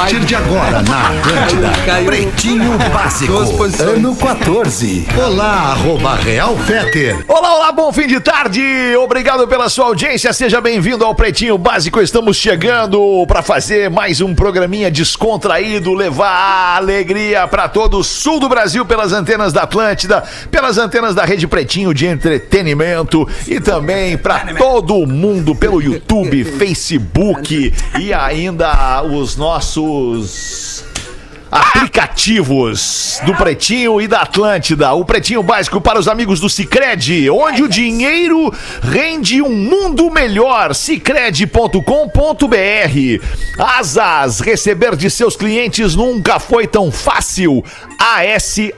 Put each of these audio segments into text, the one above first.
partir de agora, na Atlântida, Caiu. Pretinho Básico, ano 14. Olá, arroba Real Feter. Olá, olá, bom fim de tarde. Obrigado pela sua audiência. Seja bem-vindo ao Pretinho Básico. Estamos chegando para fazer mais um programinha descontraído, levar alegria para todo o sul do Brasil pelas antenas da Atlântida, pelas antenas da Rede Pretinho de entretenimento e também para todo mundo pelo YouTube, Facebook e ainda os nossos aplicativos do Pretinho e da Atlântida. O Pretinho Básico para os amigos do Cicred, onde o dinheiro rende um mundo melhor. Cicred.com.br. Asas, receber de seus clientes nunca foi tão fácil. ASAAS.com.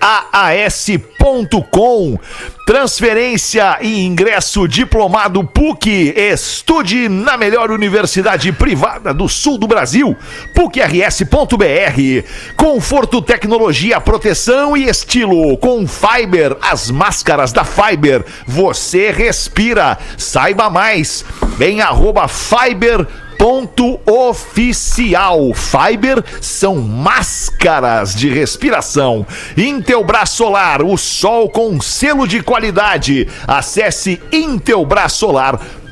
Transferência e ingresso diplomado PUC. Estude na melhor universidade privada do sul do Brasil. PUCRS.br. Conforto, tecnologia, proteção e estilo. Com Fiber, as máscaras da Fiber. Você respira. Saiba mais em arroba Fiber ponto oficial. Fiber são máscaras de respiração. Intelbras Solar, o sol com selo de qualidade. Acesse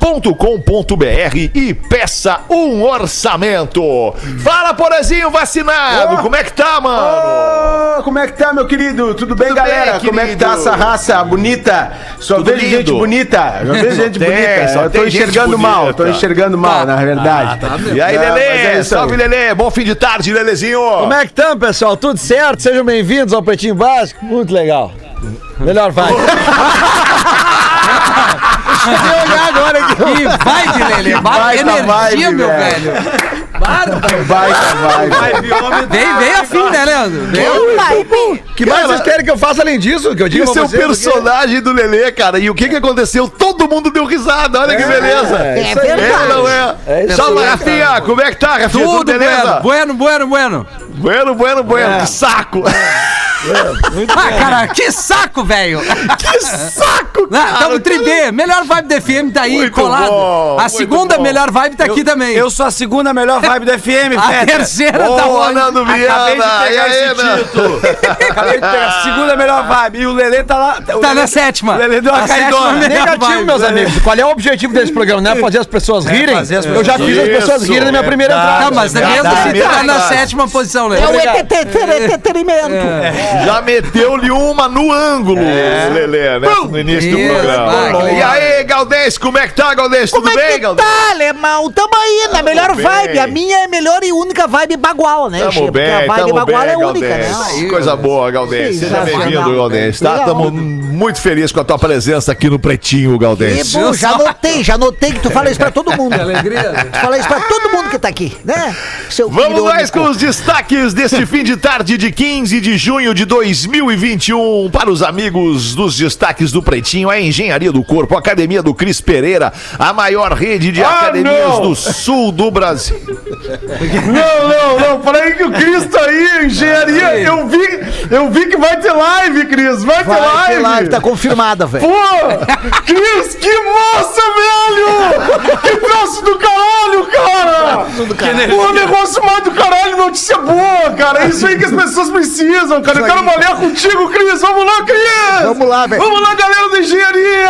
intelbrasolar.com.br e peça um orçamento. Fala, Porazinho vacinado. Como é que tá, mano? Ô, como é que tá, meu querido? Tudo bem, Tudo galera? bem, como é que tá essa raça bonita? Só Tudo vejo lindo. gente bonita. Só vejo gente tem, bonita. só Eu tô enxergando mal, tô enxergando mal, na verdade. E aí, Ah, mas é Lelê? isso aí. Salve, Lelê. Bom fim de tarde, Lelezinho. Como é que estão, pessoal? Tudo certo? Sejam bem-vindos ao Pretinho Básico. Muito legal. Melhor vai. Olhar agora aqui. Que vibe, Lelê. Ba- baita Energia, vibe, meu velho. velho. Bárbaro. Baita vibe. Vem, vem afim, né, Leandro? Vem. que mais vocês querem que eu faça além disso? Que eu é pra o vocês personagem do Lelê, cara. E o que que aconteceu? Todo mundo deu risada. Olha que beleza. É, É, não é? É isso Salve, Rafinha. Como é que tá, Rafinha? Tudo, Tudo beleza? bueno, bueno, bueno, bueno. Bueno, bueno, bueno. Que saco. Ah, cara, que saco, velho. que saco, Não, cara. Tamo tribê. Melhor vibe do FM tá aí, Muito colado. bom, a muito segunda bom. melhor vibe tá aqui também. Eu sou a segunda melhor vibe do FM, a Feta. terceira tá Boa? Nando Acabei de Viana. Pegar aí, esse Nando? título. Acabei de pegar a segunda melhor vibe. E o Lelê tá lá. o Tá Lelê- na sétima. O Lelê deu uma A sétima caidona. Negativo, vibe. meus amigos. Qual é o objetivo desse programa? Não é fazer as pessoas rirem? fazer as Eu já pessoas fiz as pessoas Isso, rirem na minha primeira entrada. Tá, mas mesmo assim tá na sétima posição, né? entretenimento. Já meteu-lhe uma no ângulo, Lelê, né? No início do Isso, programa. vai, que e aí, Galdês, como é que tá, Galdês? Tudo Como bem, é que Galdês? tá, alemão? Tamo aí, na melhor bem. vibe. A minha é a melhor e única vibe bagual, né, Tamo Che? Porque bem, a vibe tamo bagual bem, é única, né? Coisa boa, Galdês. Seja bem-vindo, Galdês. Tá? Estamos muito felizes com a tua presença aqui no Pretinho, Galdês. bom, já notei, já notei que tu fala isso pra todo mundo. Alegria. Tu fala isso pra todo mundo que tá aqui, né? Seu Vamos mais com os destaques deste fim de tarde de 15 de junho de 2021. Para os amigos dos destaques do Pretinho, a Engenharia do Corpo, a Academia do Cris Pereira, a maior rede de Ah, academias não! do sul do Brasil. Não, não, não. Falei que o Cris tá aí, engenharia. Eu vi, eu vi que vai ter live, Cris. Vai, ter Vai live. ter live, tá confirmada, velho. Pô! Cris, que massa, velho! Que troço do caralho, cara! Pô, negócio mais do caralho, notícia boa, cara. É isso aí que as pessoas precisam, cara. Eu quero malhar contigo, Cris. Vamos lá, Cris! Vamos lá, velho. Vamos lá, galera da engenharia!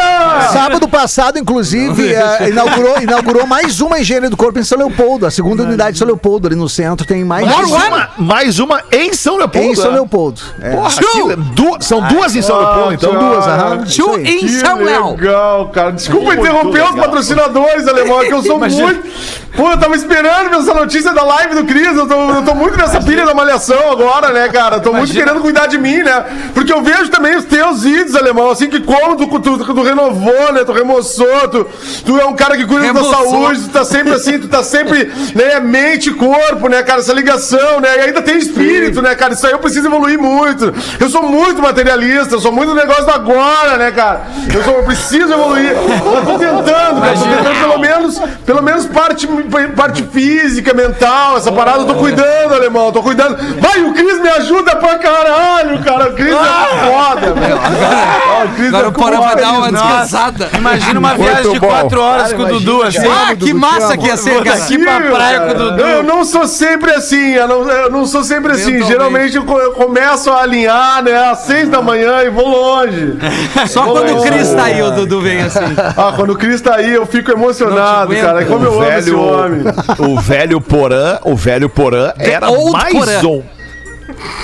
Sábado passado, inclusive, eh, inaugurou, inaugurou mais uma engenharia do corpo em São Leopoldo. A segunda unidade de São Leopoldo, ali no centro, tem mais Mais uma uma, mais uma em São Leopoldo. em São? Leopoldo. É. Porra, que- du- são duas em São Leopoldo, então. tchau. Duas, aham. aí. em Que Samuel. legal, cara. Desculpa Muito interromper os legal. patrocinadores, alemão, é que eu sou muito. Pô, eu tava esperando essa notícia da live do Cris. Eu tô, eu tô muito nessa pilha da malhação agora, né, cara? Tô muito querendo cuidar de mim, né? Porque eu vejo também os teus vídeos, alemão, assim, que como tu, tu, tu, tu renovou, né? Tu remoçou, tu, tu é um cara que cuida da saúde, tu tá sempre assim, tu tá sempre, né, mente e corpo, né, cara? Essa ligação, né? E ainda tem espírito, né, cara? Isso aí eu preciso evoluir muito. Eu sou muito materialista, eu sou muito negócio do agora, né, cara? Eu, sou, eu preciso evoluir. Eu tô tentando, cara. Tô tentando pelo menos, pelo menos parte, parte física, mental, essa parada eu tô cuidando, alemão. eu Tô cuidando. Vai, o Cris me ajuda pra caralho, cara. O Cris é foda, velho. Ó, O Cris Agora é foda. dar uma descansada. Imagina uma viagem de bom. quatro horas com o Dudu, assim. Ah, que massa que ia ser, cara. Aqui pra praia com o Dudu. Eu não sou sempre assim, eu não, eu não sou sempre assim. Geralmente eu, eu começo a alinhar, né, às seis da manhã e vou longe. Só quando o Cris tá aí, o Dudu vem assim. Ah, quando o Cris tá aí, eu fico emocionado, cara. Como eu o amo esse velho, homem. o velho Porã, o velho Porã era mais Porã. um.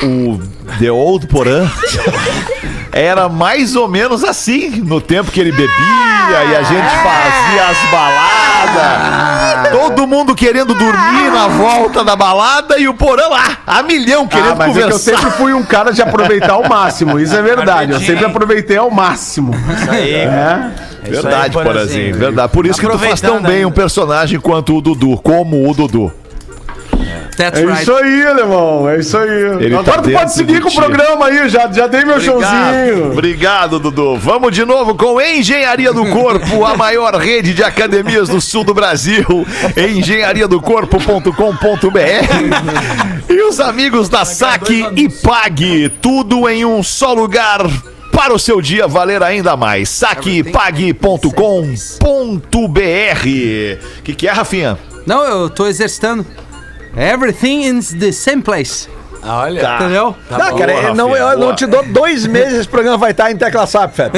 O The Old Porã era mais ou menos assim no tempo que ele bebia e a gente fazia as baladas. Todo mundo querendo dormir na volta da balada e o Porã lá, a milhão, querendo Ah, mas é que eu conversar. sempre fui um cara de aproveitar ao máximo. Isso é verdade. Eu sempre aproveitei ao máximo. É. Verdade, Isso aí, Porazinho, Porazinho. verdade. Por isso que tu faz tão bem um personagem quanto o Dudu, como o Dudu. That's É right. isso aí, alemão. É isso aí. Ele Agora tá tu pode seguir com o programa aí. Já, já dei meu showzinho. Obrigado, Dudu. Vamos de novo com Engenharia do Corpo, a maior rede de academias do sul do Brasil. engenhariadocorpo.com.br E os amigos da Saque e Pague. Tudo em um só lugar. Para o seu dia valer ainda mais. saquepague.com.br. Que que é, Rafinha? Não, eu tô exercitando. Everything in the same place. Olha. Entendeu? Não, cara, boa, eu não, Rafinha, eu não te dou dois meses, esse programa vai estar em tecla SAP, Fed.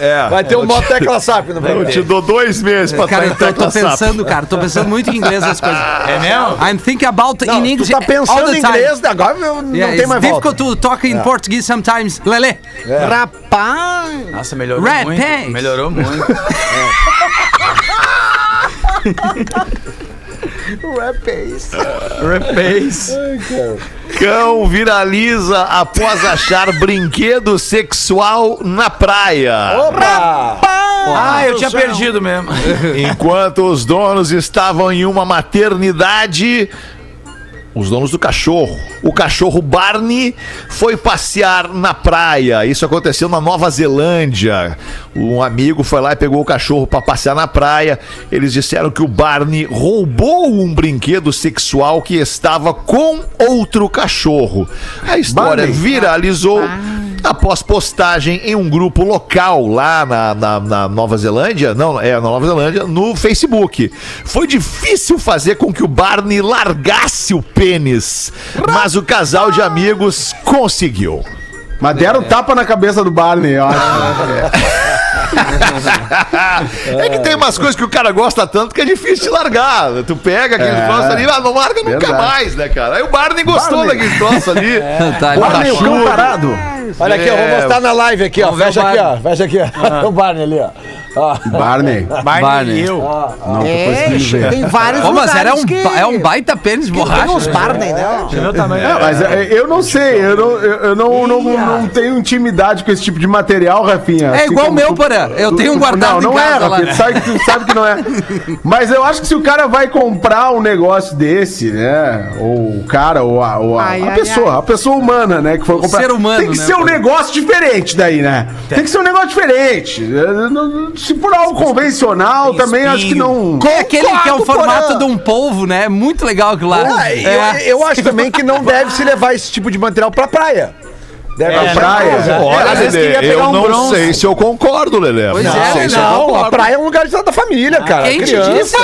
É. Vai ter um modo tecla SAP no Eu programa. te dou dois meses pra Cara, estar eu tô, pensando, cara, tô pensando muito em inglês as coisas. É mesmo? I'm thinking about Não, in tu English tá all pensando em inglês, agora eu não Yeah, tem it's mais difficult volta. to talk in Portuguese sometimes. Lele. Rapaz! Nossa, melhorou Red muito. Pants. Melhorou muito. Cão viraliza após achar brinquedo sexual na praia. Opa! Ah, eu tinha perdido mesmo. Enquanto os donos estavam em uma maternidade. Os donos do cachorro. O cachorro Barney foi passear na praia. Isso aconteceu na Nova Zelândia. Um amigo foi lá e pegou o cachorro para passear na praia. Eles disseram que o Barney roubou um brinquedo sexual que estava com outro cachorro. A história Barney? viralizou após postagem em um grupo local lá na, na- na Nova Zelândia, não, é na Nova Zelândia, no Facebook. Foi difícil fazer com que o Barney largasse o pênis, mas o casal de amigos conseguiu. Mas deram tapa na cabeça do Barney, eu acho. É que tem umas coisas que o cara gosta tanto que é difícil de largar. Tu pega aquele É. troço ali, ah, não larga nunca Verdade. mais, né, cara? Aí o Barney gostou Barney. daquele troço ali. Tá, Barney, o cão Borrachudo. parado. Olha aqui, eu vou É. mostrar na live aqui, ó. Fecha aqui, ó. Fecha aqui, ó. O Barney ali, ó. Ó. Barney. Barney e eu. Não, tô É, tem vários Ô, mas lugares era um, que... é um baita pênis de Tem borracha. uns Barney, né? É, mas é, eu não sei, eu não, eu, eu não, não, não tenho intimidade com esse tipo de material, Rafinha. É igual o meu, Porã. Eu tu- tenho um guardado Não, em não é, lá. Rafinha. Tu sabe, que- tu sabe que não é. Mas eu acho que se o cara vai comprar um negócio desse, né? Ou o cara, ou a, ou a, Ai, a ai, pessoa, ai. a pessoa humana, né? Que foi comprar. ser humano, Tem que né, ser um negócio diferente daí, né? Tem que ser um negócio diferente. Eu não- Se for algo convencional, também acho que não. É aquele que é o formato de um polvo, né? É muito legal aquilo lá. Ah, eu, É. eu acho também que não deve se levar esse tipo de material pra praia. Deve achar praia. coisa. Olha, às vezes Lelê, queria pegar eu um não bronze. sei se eu concordo, Lelê. Pois não é, sei se eu Não, a praia é um lugar da família, cara. Quem te Criança. disse?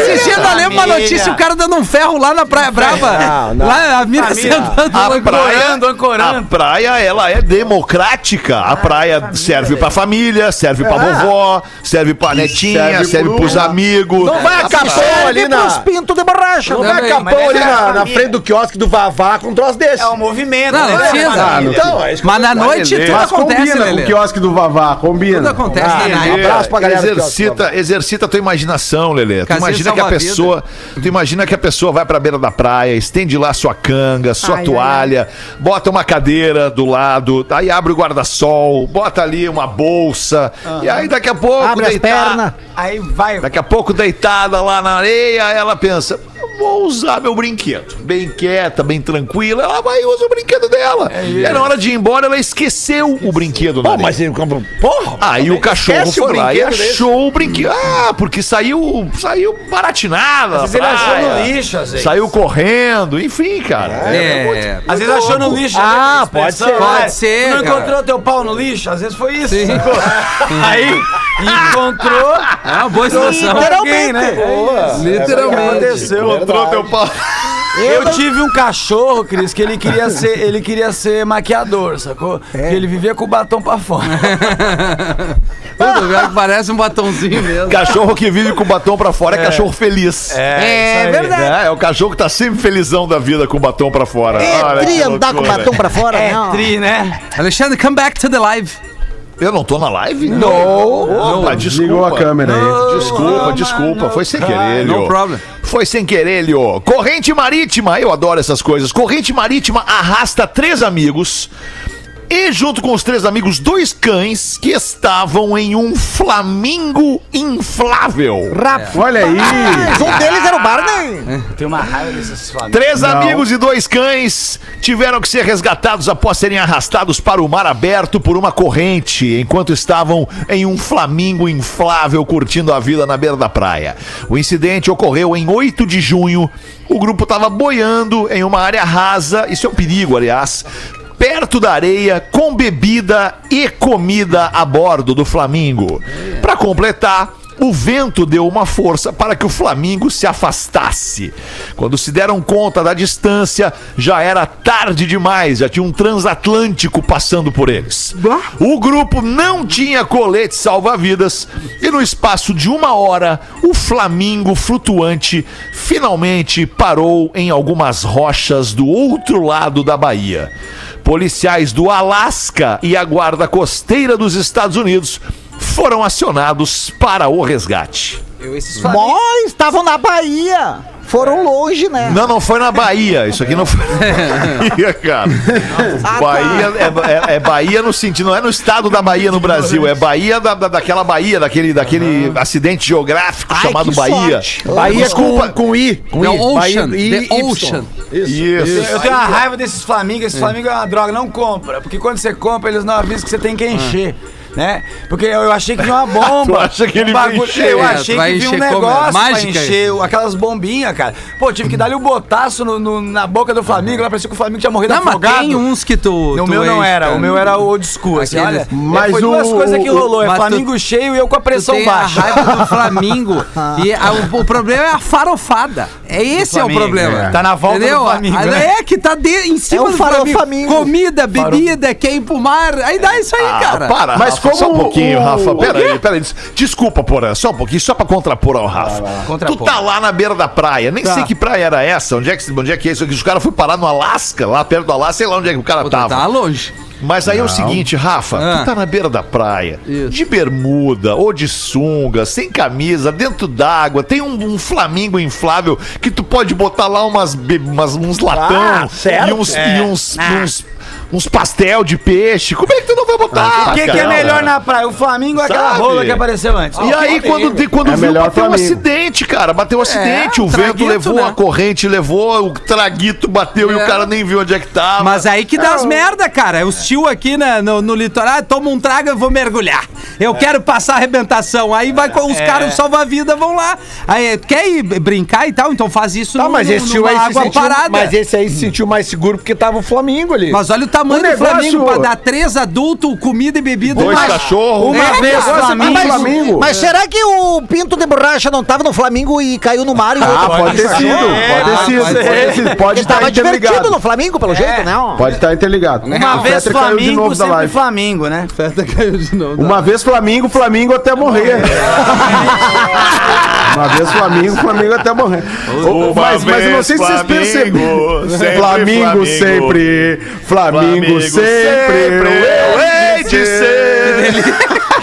Esses dias eu lembro uma notícia, o cara dando um ferro lá na Praia Brava. Não, não. Lá, a mina Família. sentando A Ancorando, ancorando. a praia, ela é democrática. A praia serve pra família, serve pra vovó, serve pra netinha, serve serve pro- pros amigos. Não vai a capão ali na... pintos de borracha. Não vai a Também, capão mas ali é na, família. frente do quiosque do Vavá com um troço desse. É o movimento. Movimento. Não, não né? precisa. Ah, não Então, é Mas na noite Lelê. tudo Mas acontece, combina com o Lelê. quiosque do Vavá, combina. Tudo acontece Ah, na um abraço pra galera Exercita, exercita a tua imaginação, Lelê. Tu Casinha imagina que a pessoa, tu imagina que a pessoa vai pra beira da praia, estende lá sua canga, sua toalha, bota uma cadeira do lado, aí abre o guarda-sol, bota ali uma bolsa, e aí daqui a pouco Abre as deitar-. Aí vai. Daqui a pouco, deitada lá na areia, ela pensa: "Eu vou usar meu brinquedo. Bem quieta, bem tranquila, ela vai e usa o brinquedo dela. e aí, na hora de ir embora, ela esqueceu o brinquedo Pô, areia. mas ele compra. Porra! Aí o cachorro foi lá e brinquedo desse. achou o brinquedo. Ah, porque saiu, saiu baratinada. Às vezes ele achou no lixo, às vezes. Saiu correndo, enfim, cara. É. Às vezes achou no lixo. Ah, né? pode Expressão, ser. Pode né? ser, Tu não cara. encontrou teu pau no lixo? Às vezes foi isso. Sim. Aí encontrou. É uma boa situação. Alguém, né? Literalmente. Aconteceu. Encontrou teu pau. Eu tive um cachorro, Cris, que ele queria ser, ele queria ser maquiador, sacou? Que ele vivia com o batom pra fora. Tudo bem, que parece um batonzinho mesmo. Cachorro que vive com o batom pra fora é, cachorro feliz. É, isso aí. verdade. É, é o cachorro que tá sempre felizão da vida com o batom pra fora. É Olha tri andar com o batom pra fora, É não. tri, né? Alexandre, come back to the live. Eu não tô na live? Não. Opa, desculpa. Ligou a câmera aí. Desculpa, desculpa. Foi sem querer, no Lio. problem. Foi sem querer, Lio. Corrente marítima, eu adoro essas coisas. Corrente marítima arrasta três amigos. E junto com os três amigos, dois cães que estavam em um flamingo inflável. Olha aí. Um deles era o Barney. Tem uma raiva desses famílias. Três amigos e dois cães tiveram que ser resgatados após serem arrastados para o mar aberto por uma corrente, enquanto estavam em um flamingo inflável curtindo a vida na beira da praia. O incidente ocorreu em 8 de junho. O grupo estava boiando em uma área rasa, isso é um perigo, aliás. Perto da areia, com bebida e comida a bordo do Flamingo. Para completar, o vento deu uma força para que o Flamingo se afastasse. Quando se deram conta da distância, já era tarde demais, já tinha um transatlântico passando por eles. O grupo não tinha colete salva-vidas e no espaço de uma hora, o Flamingo flutuante finalmente parou em algumas rochas do outro lado da Bahia. Policiais do Alasca e a Guarda Costeira dos Estados Unidos foram acionados para o resgate. Mó, estavam na Bahia. Foram longe, né? Não, não foi na Bahia. Isso aqui não foi na Bahia, cara. Bahia é, é- é Bahia no sentido, não é no estado da Bahia no Brasil, é Bahia da, da- daquela Bahia, daquele, daquele acidente geográfico Ai, chamado Bahia. sorte. Bahia Desculpa. com, com I. Com The I. Ocean. Bahia, I, The. Ocean. Isso. Eu tenho uma raiva desses Flamingos. Esses Flamingos é uma droga, não compra. Porque quando você compra, eles não avisam que você tem que encher. Né? Porque eu, achei que vinha uma bomba. Tu acha que ele um vai bagulho- encher? Eu achei que vinha um negócio pra encher o- aquelas bombinhas, cara. Pô, tive que dar-lhe um botaço no- no- na boca do Flamengo. Lá parecia que o Flamengo tinha morrido Não, mas afogado. tem uns que tu. O tu meu não enche, era, cara. o meu era o old school. Assim, olha, Mas foi duas o- coisas que o- rolou: é mas tu- Flamengo cheio e eu com a pressão tem a baixa. raiva do Flamingo. e a- o, o problema é a farofada. É esse é o Flamengo, problema. é. Tá na volta do Flamengo, né? É que tá de, em cima É do farofamingo. Comida, bebida, quer ir pro mar. Aí dá isso aí, Ah, cara. para, Mas Rafa, só um como pouquinho, o- Rafa. o- Pera aí, pera aí. Des- Desculpa, Porã, só um pouquinho, só pra contrapor ao Rafa. Contrapor. Tu tá lá na beira da praia, nem sei que praia era essa, onde é que, onde é, que é isso? Os caras foram parar no Alasca, lá perto do Alasca, sei lá onde é que o cara Pô, tava. tá longe. Mas aí é o seguinte, Rafa, Ah. tu tá na beira da praia, Isso. de bermuda ou de sunga, sem camisa, dentro d'água, tem um, um flamingo inflável que tu pode botar lá umas, umas- uns latão Ah, e uns, e uns, uns, uns pastel de peixe. Como é que tu não vai botar? O que, que é melhor na praia? O Flamengo ou aquela rola que apareceu antes? E aí, quando, de- quando É viu, bateu um acidente, cara. Bateu um acidente. o o vento traguito, levou, né? a corrente levou, o traguito bateu e É. o cara nem viu onde é que tava. Mas aí que dá as merda, cara. Os tio aqui na- no, no litoral, ah, toma um trago, eu vou mergulhar. Eu quero passar a arrebentação. Aí vai com os caras, salva-vida, vão lá. Aí, quer ir brincar e tal? Então faz isso Tá, no, mas no- esse tio numa água sentiu, parada. mas esse aí se sentiu mais seguro porque tava o Flamengo ali. Mas olha o tamanho O do negócio- Flamengo pra dar três adultos, comida e bebida. Dois Mas- cachorros. Uma É, vez Flamengo. mas, Flamengo. mas será que o pinto de borracha não tava no Flamengo e caiu no mar e o Ah, outro pode ter sido. É, Pode ter sido. pode Pode ter sido. Pode Ele estar tava divertido interligado. no Flamengo, pelo jeito, não? Pode estar interligado. Uma O vez Fetter caiu de Flamengo, sempre. Flamengo, né? Festa caiu de novo. Uma vez Flamengo, Flamengo até morrer. Uma vez Flamengo, Flamengo até morrer. Mas, mas eu não sei se vocês perceberam. sempre Flamengo Flamengo. sempre. Flamengo sempre. eu hei de ser.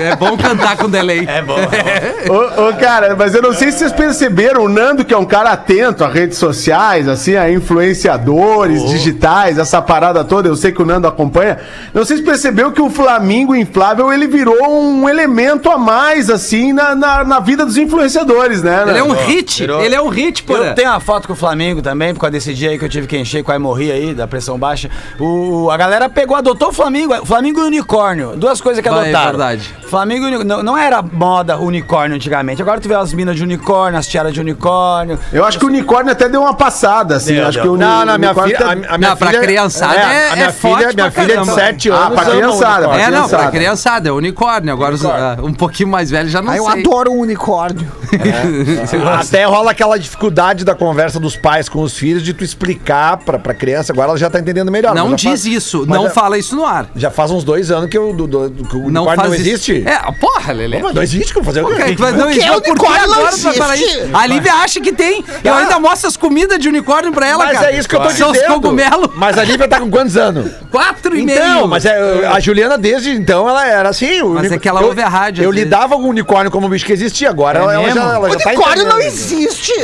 É bom cantar com delay. É bom. Ô, ô, cara, mas eu não sei se vocês perceberam, o Nando, que é um cara atento a redes sociais, assim, a influenciadores digitais, essa parada toda, eu sei que o Nando acompanha. Não sei se percebeu que o Flamingo Inflável, ele virou um elemento a mais, assim, na, na, na vida dos influenciadores, né? Ele é um hit. Virou. Ele é um hit, pô. Eu tenho uma foto com o Flamengo também, por causa desse dia aí que eu tive que encher, quase morri aí, da pressão baixa. O, a galera pegou, adotou o Flamengo, Flamengo e unicórnio. Duas coisas que Vai, adotaram. é verdade. Flamengo e uni- não, não era moda unicórnio antigamente. Agora tu vê as minas de unicórnio, as tiaras de unicórnio. Eu acho que o unicórnio até deu uma passada, assim. Deu, acho deu. que o Não, não, minha unicórnio filha. tá- A, a minha Não, pra filha, criançada é- a minha é filha, forte minha pra filha de caramba. 7 Ah, anos. pra ama criançada, unicórnio. É, não, pra criançada. criançada, é unicórnio. Agora os, ah, um pouquinho mais velho já não Ah, eu sei. adoro um unicórnio. Até rola aquela dificuldade da conversa dos pais com os filhos de tu explicar pra, pra criança. Agora ela já tá entendendo melhor. Não diz faz- isso, mas não já- fala isso no ar. Já faz uns dois anos que, eu, do, do, do- que o Não unicórnio faz não isso. Existe. É, porra, Lelê. Mas não existe, como fazer o Por quê? não, que é então, por que unicórnio não agora existe? isso? A Lívia acha que tem. Eu ainda mostro as comidas de unicórnio pra ela, Mas cara. é isso que eu tô São dizendo. os cogumelos. Mas a Lívia tá com quantos anos? Quatro e meio. Então, mas é, a Juliana desde então ela era assim. o Mas unic- é que ela eu, ouve a rádio, Eu vezes. lidava com o unicórnio como um bicho que existia. Agora É ela, ela já, mesmo? ela já tá Unicórnio não existe.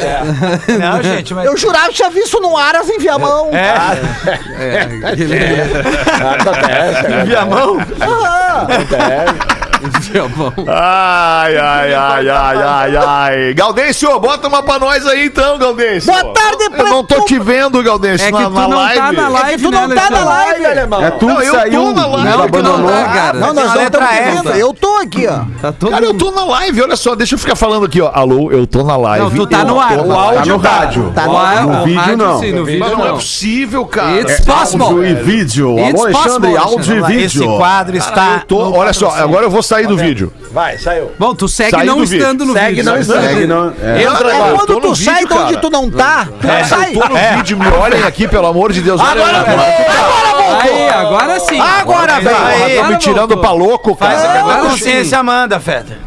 Não, gente, mas. Eu jurava que tinha visto no Aras em Viamão. É, ele- Acontece, acontece. Via mão? acontece. Ai, ai, ai, ai, ai, ai. Gaudêncio, bota uma pra nós aí então, Gaudêncio. Boa tarde, Eu não tô te vendo, Gaudêncio, É que na, tu na não live. tá na live, É que tu né, não tá na live, alemão. É tu Não, que eu saiu, tô na live, Não, que não abandonou. tá, cara. Não, nós não letra F. vendo. Eu tô aqui, ó. Tá todo Cara, eu tô na live, olha só, deixa eu ficar falando aqui, ó. Alô, eu tô na live. Não, tu tá Eu no ar. O áudio. Tá no rádio. Tá no- o vídeo, rádio, não. No vídeo Mas não é não. possível, cara. It's É possible. Áudio e vídeo. It's Alô, Alexandre, possible, áudio e Alexandre. Esse vídeo. quadro está. No olha só, agora eu vou sair do vídeo. Vai, saiu. Bom, tu segue não do vídeo. estando no Segue vídeo. não estando. Segue, não, é. Entra É quando tu vídeo, sai de onde cara. tu não tá, tu sai. Eu tô no vídeo, me olhem aqui, pelo amor de Deus. Olha Agora aí, Aí, agora sim. Agora vem. aí, Estão me tirando voltou. pra louco, cara. Faz a tua consciência manda, Feta.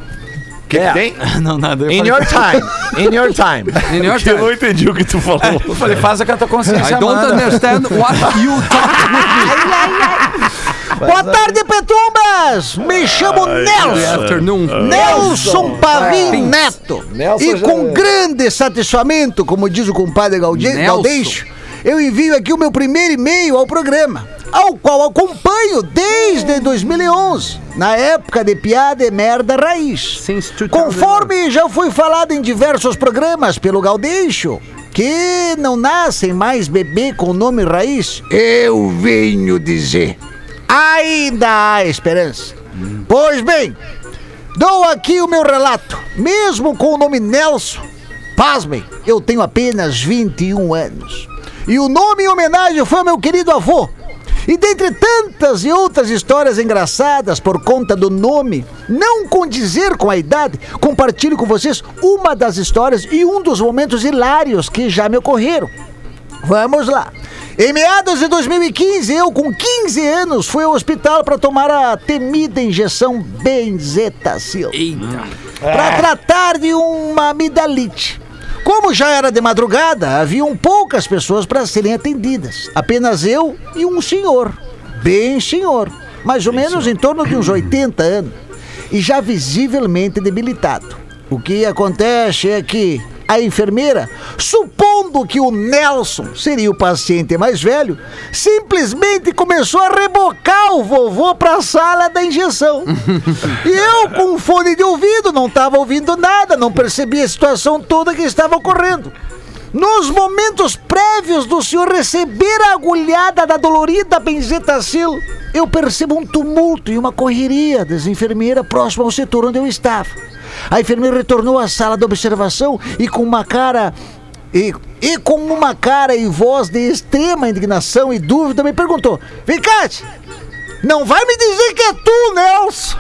O que, que tem? Não, nada. Eu In your time. In your time. In your Eu time. não entendi o que tu falou. eu falei, faz a tua consciência I don't manda. understand what you talk with me. Boa tarde, Petumbas. Me chamo Good Nelson. afternoon. Nelson Pavim Neto. Nelson E já- com grande satisfamento, como diz o compadre Nelson. Gaudêncio, eu envio aqui o meu primeiro e-mail ao programa, ao qual acompanho desde 2011, na época de piada e merda raiz. Since 2011. Conforme já foi falado em diversos programas pelo Gaudêncio, que não nascem mais bebê com nome raiz, eu venho dizer, ainda há esperança. Pois bem, dou aqui o meu relato. Mesmo com o nome Nelson, pasmem, eu tenho apenas 21 anos. E o nome em homenagem foi ao meu querido avô. E dentre tantas e outras histórias engraçadas por conta do nome, não condizer com a idade, compartilho com vocês uma das histórias e um dos momentos hilários que já me ocorreram. Vamos lá. Em meados de 2015, eu com 15 anos fui ao hospital para tomar a temida injeção benzetacil. Para tratar de uma amidalite. Como já era de madrugada, haviam poucas pessoas para serem atendidas. Apenas eu e um senhor. Bem senhor. Mais ou menos em torno de uns 80 anos. E já visivelmente debilitado. O que acontece é que a enfermeira, supondo que o Nelson seria o paciente mais velho, simplesmente começou a rebocar o vovô para a sala da injeção. e eu, com fone de ouvido, não estava ouvindo nada, não percebia a situação toda que estava ocorrendo. Nos momentos prévios do senhor receber a agulhada da dolorida benzetacil, eu percebo um tumulto e uma correria das enfermeiras próximo ao setor onde eu estava. A enfermeira retornou à sala de observação e com uma cara e, e com uma cara e voz de extrema indignação e dúvida me perguntou: tia, não vai me dizer que é tu, Nelson?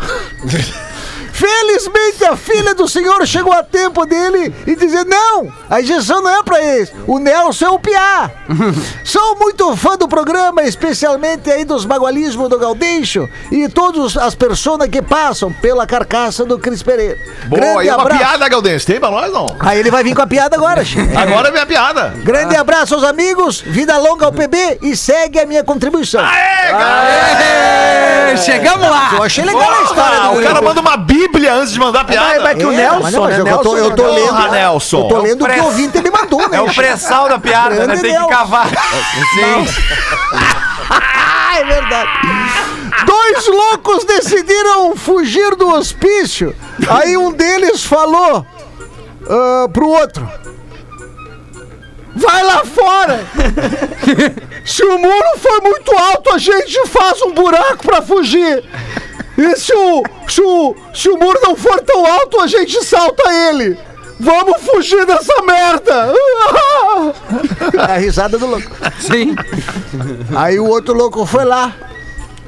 Felizmente a filha do senhor chegou a tempo dele e dizer: Não, a injeção não é pra esse. O Nelson é o Piá. Sou muito fã do programa, especialmente aí dos bagualismos do Gaudeixo e todas as personas que passam pela carcaça do Cris Pereira. Boa, e uma piada, Galdense. Tem pra nós, não? Aí ele vai vir com a piada agora. Chico. Agora é minha piada. Grande abraço aos amigos, vida longa ao PB e segue a minha contribuição. Ê, Chegamos lá. Eu achei legal a história Ah, do o cara manda uma bíblia antes de mandar a piada. Mas, mas que o É, Nelson, mas não, mas né? eu, tô, eu tô Nelson- lendo. Porra, Nelson. Eu tô lendo o que o ouvinte me mandou, né? É o pré-sal da piada, né? Tem que Nelson. cavar. Ah, é verdade. Dois loucos decidiram fugir do hospício. Aí um deles falou ah, pro outro: Vai lá fora! Se o muro for muito alto, a gente faz um buraco pra fugir. E se o, se o, se o muro não for tão alto, a gente salta ele. Vamos fugir dessa merda! É a risada do louco. Sim. Aí o outro louco foi lá.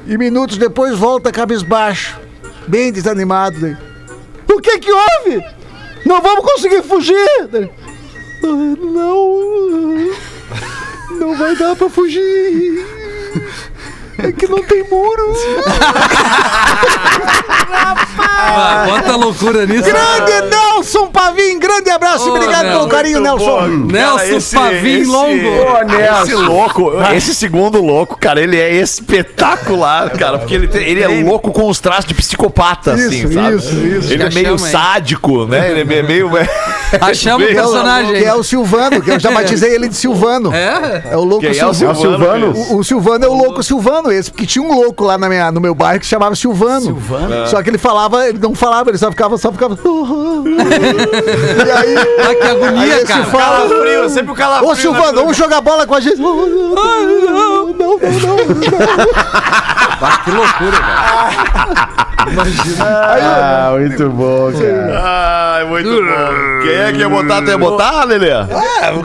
E minutos depois volta cabisbaixo. Bem desanimado. Daí. O que que houve? Não vamos conseguir fugir! Daí, "Ah, Não. Não vai dar pra fugir. É que não tem muro. Ah, bota loucura nisso. Grande Nelson Pavim, grande abraço e Ô, obrigado Nelson. pelo carinho, Nelson. Nelson Pavim Longo. Esse louco, esse segundo louco, cara, ele é espetacular, cara, porque ele, tem- ele é louco com os traços de psicopata, assim, Isso, sabe? isso, isso. Ele é meio chama, hein? sádico, né? Ele é meio... Achamos o personagem. Que é o Silvano, que eu já batizei ele de Silvano. É? É o louco Quem é o Silvano. Silvano? O, o Silvano é o louco Silvano, esse, porque tinha um louco lá na minha, no meu bairro que se chamava Silvano. Silvano? Só que ele falava, ele não falava, ele só ficava, só ficava. e aí. Ah, que aí agonia, esse cara. fala. Frio, sempre o calafrio. Ô Silvano, vamos jogar bola com a gente. Não, não, não, não. Ah, que loucura, cara. Ah, muito bom, cara. Ai, muito bom. Quem é que ia botar? Tu ia botar, Lelê?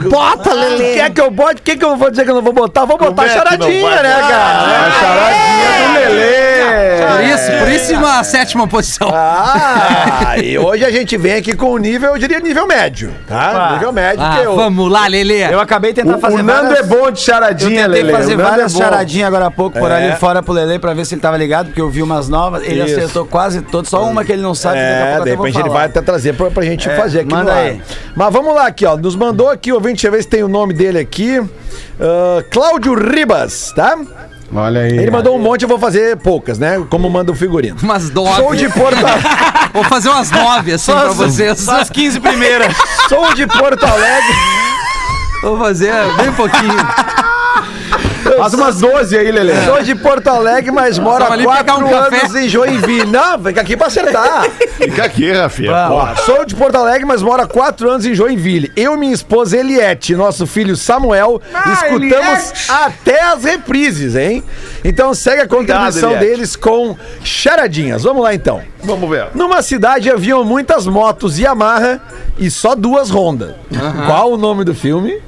Bota, Lelê. Quer que eu bote? O que, que eu vou dizer que eu não vou botar? Vou botar é que não charadinha, né, cara? A charadinha do Lelê. Por isso, por isso uma sétima posição. Ah, e hoje a gente vem aqui com o nível, eu diria nível médio, tá? nível médio, Ah, que eu... vamos lá, Lelê. Eu acabei de tentar O, fazer o Nando várias- é bom de Eu charadinha, tentei Lelê. fazer o Nando várias é charadinhas agora há pouco por É. ali fora pro Lele pra ver se ele tava ligado, porque eu vi umas novas. Ele Isso. acertou quase todas, só uma que ele não sabe. daqui a É, pouco de eu repente ele vai até trazer pra, pra gente É, fazer aqui manda no ar. aí. Mas vamos lá aqui, ó. Nos mandou aqui, o ouvinte, deixa eu ver se tem o nome dele aqui. Ah, Cláudio Ribas, tá? Olha aí. Ele mandou um monte, eu vou fazer poucas, né? Como manda o figurino. Umas nove. Sou de Porto Vou fazer umas nove, assim, pra vocês. As 15 primeiras. Sou de Porto Alegre. Vou fazer bem pouquinho. Faz umas 12 aí, Lelê. Sou de Porto Alegre, mas moro Vamos há ali quatro pegar um café. anos em Joinville. Não, fica aqui pra acertar. Fica aqui, Rafinha. Ó, sou de Porto Alegre, mas moro há quatro anos em Joinville. Eu e minha esposa Eliette, nosso filho Samuel, escutamos até as reprises, hein? Então segue a contribuição Eliette. deles com charadinhas. Vamos lá então. Vamos ver. Numa cidade haviam muitas motos Yamaha e só duas Honda. Qual o nome do filme?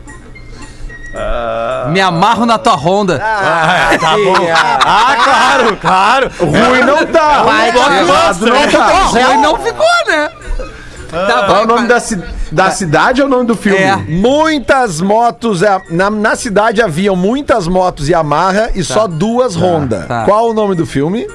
Me amarro na tua ronda. tá bom. Ah, claro, claro. Ruim não tá. Errado não tá. Ruim não ficou, né? Tá Qual é o nome da, ci- da cidade ou o nome do filme? É. Muitas motos. é, Na, na cidade haviam muitas motos Yamaha e só duas Honda. tá. Qual o nome do filme?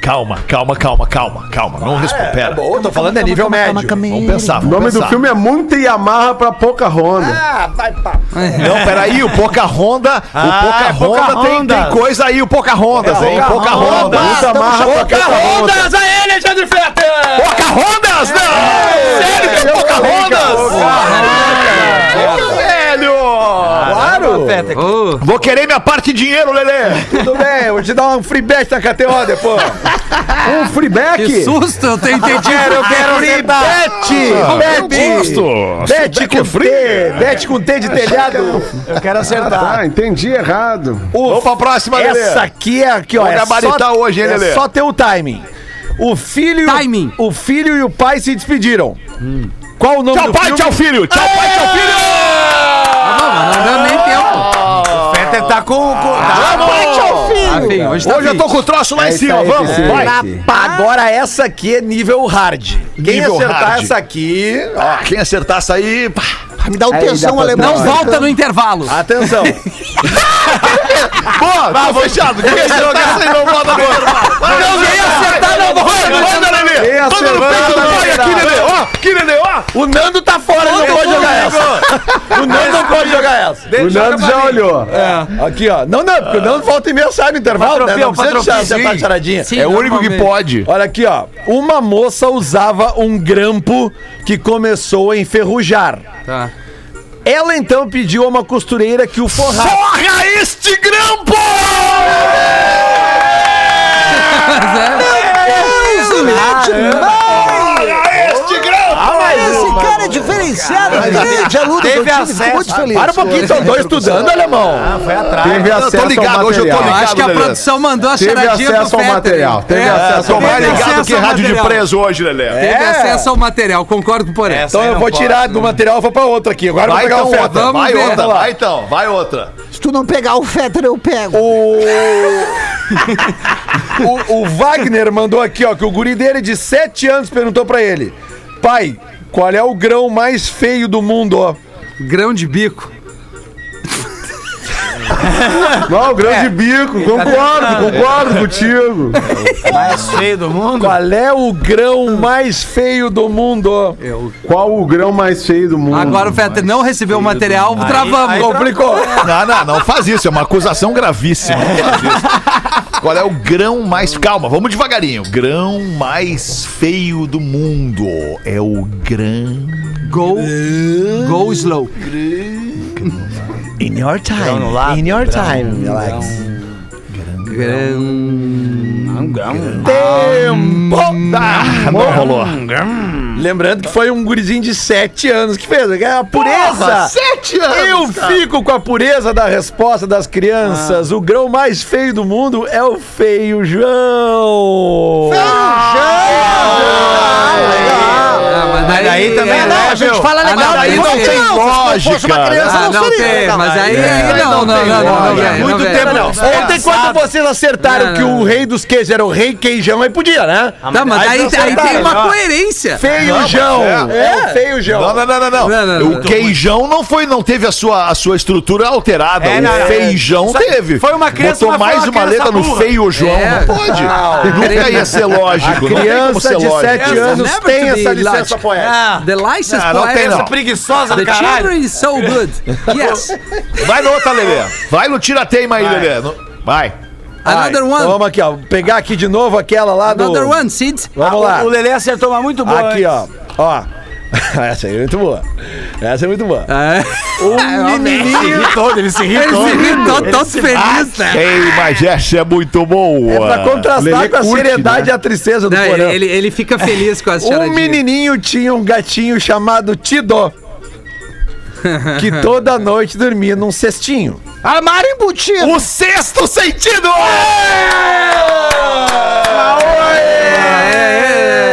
Calma, calma, calma, calma, calma. Não responda. Pera. Bom, tô falando é nível médio. Vamos pensar, O vamos nome pensar. do filme é Muita Yamaha pra pouca Honda. Ah, vai pá. Não, peraí, o Pocahonda, Ah, o é Pocahonda tem, Pocahontas. tem coisa aí, o Pocahontas, hein? Pocahontas. Pocahontas. Muita Yamaha pra pouca Honda. Pocahontas aí, Alexandre Fetter! Pocahontas, não! Sério que é Pocahontas? Ô, Vou querer minha parte de dinheiro, Lelê! Tudo bem, eu vou te dar um free bet na KTO depois. Um freeback. que susto, eu tenho entendido. eu quero free bet! Bet! Gosto! Bet com T! Bet com T de telhado! Eu quero acertar. Ah, entendi errado. Vamos pra próxima, Lelê! Essa aqui é aqui, ó. Vou É gabaritar só, hoje, hein, é Lelê? só ter o timing. O filho, e o- Timing. o filho e o pai se despediram. Qual o nome Tchau, do pai, filme? tchau, filho! Tchau, pai, tchau, filho! Não, mas não deu nem tempo. O Fetter tá com. com tá, Tchau, pai, tchau, filho. Enfim, hoje tá Hoje eu tô com o troço lá É em cima, aí, vamos, vai. Agora essa aqui é nível hard. Quem Nível acertar hard. essa aqui, ó, Ah, quem acertar essa aí, pá. Me dá um Aí dá tesão pra- alemão. Não volta no intervalo. atenção. Boa, tá fechado. Quem acertar essa aí não volta no intervalo. Não, quem acertar não. Manda, Lelê. Quem Manda no peito do pai aqui, Lelê. Ó, aqui, Lelê, ó. O Nando tá fora, ele não pode jogar essa. O Nando não pode jogar essa. O Nando já olhou. Aqui, ó. Não, não, porque o Nando volta e meia sai no intervalo, né? Não precisa acertar a charadinha. É o único que pode. Olha aqui, ó. Uma moça usava um grampo que começou a enferrujar. Tá. Ela então pediu a uma costureira que o forrasse. Forra este grampo! Forra este grampo! Esse cara é diferenciado, grande aluno Teve do time, acesso. fico muito feliz. Para um pouquinho, estão dois estudando, alemão. Foi atrás. Teve Eu acesso tô ligado, ao hoje eu tô material. Eu ligado. acho que a produção mandou a Teve charadinha acesso ao Fetter. material. Teve É, acesso ao Tô mais Teve ligado que rádio de material. preso hoje, Lelê. Teve É. acesso ao material, concordo com o Porém. Então eu vou tirar do material e vou pra outra aqui. Agora eu vou pegar então o Feta. outra, Vamos vai outra, vai então, vai outra. Se tu não pegar o Fetter, eu pego. O... o, o Wagner mandou aqui, ó, que o guri dele de 7 anos perguntou pra ele: Pai, qual é o grão mais feio do mundo, ó? Grão de bico. Não, o grande bico. Concordo, concordo contigo. Mais feio do mundo. Qual é o grão mais feio do mundo? ó? Qual o grão mais feio do mundo? Agora o Fetter não recebeu o material, travamos. aí Complicou. Não, não, não faz isso, é uma acusação gravíssima. Não faz isso. Qual é o grão mais. Calma, vamos devagarinho. Grão mais feio do mundo é o grão. Go, go slow. In your time. In your grão, time, grão. Alex. Grão. Tempo! Ah, não rolou. Lembrando que foi um gurizinho de 7 anos que fez. É a pureza. Porra, sete anos, Eu cara. fico com a pureza da resposta das crianças. O grão mais feio do mundo é o feio João. Ah, mas daí, daí também é, não, né, a gente fala Ah, legal, não, daí daí não não tem lógica, Ah, não tem, mas aí, aí não, não, não, não, não, muito não, tempo. Não, ontem quando vocês acertaram Não, que não, o rei dos queijos era o rei queijão, aí podia, né? Tá, mas Aí aí, não aí tem uma coerência. Feio João. É, o feio João. Não, não, não, não, não. Não, não, não. O queijão não foi, não teve a sua, a sua estrutura alterada. É, o não, não. feijão teve. foi uma criança, Botou mais uma criança letra no burra. feio João. É. Não pode. Nunca ia ser lógico. não tem como ser Criança de lógico. 7 anos tem essa licença poética. Ah, The license Não, tem, poet- não. preguiçosa do The caralho. children is so good. Yes. Vai no outra, Lelê. Vai no tira-teima aí, Lelê. Vai. Another Então one. vamos aqui, ó. Pegar aqui de novo aquela lá do. Another one, Sid. Vamos lá. Ah, O Lelê acertou uma muito boa. Aqui, ó. Ó. Essa aí é muito boa. Essa é muito boa. É. Um menininho. todo, ele se Ele se irritou, todo feliz, né? Ei, mas essa é muito boa. É pra contrastar Lelê com a curte, seriedade né? e a tristeza do Não, ele, porão. ele, ele fica feliz com as Um charadinhas. menininho tinha um gatinho chamado Tidó. que toda noite dormia num cestinho. Armário embutido. O sexto sentido! É,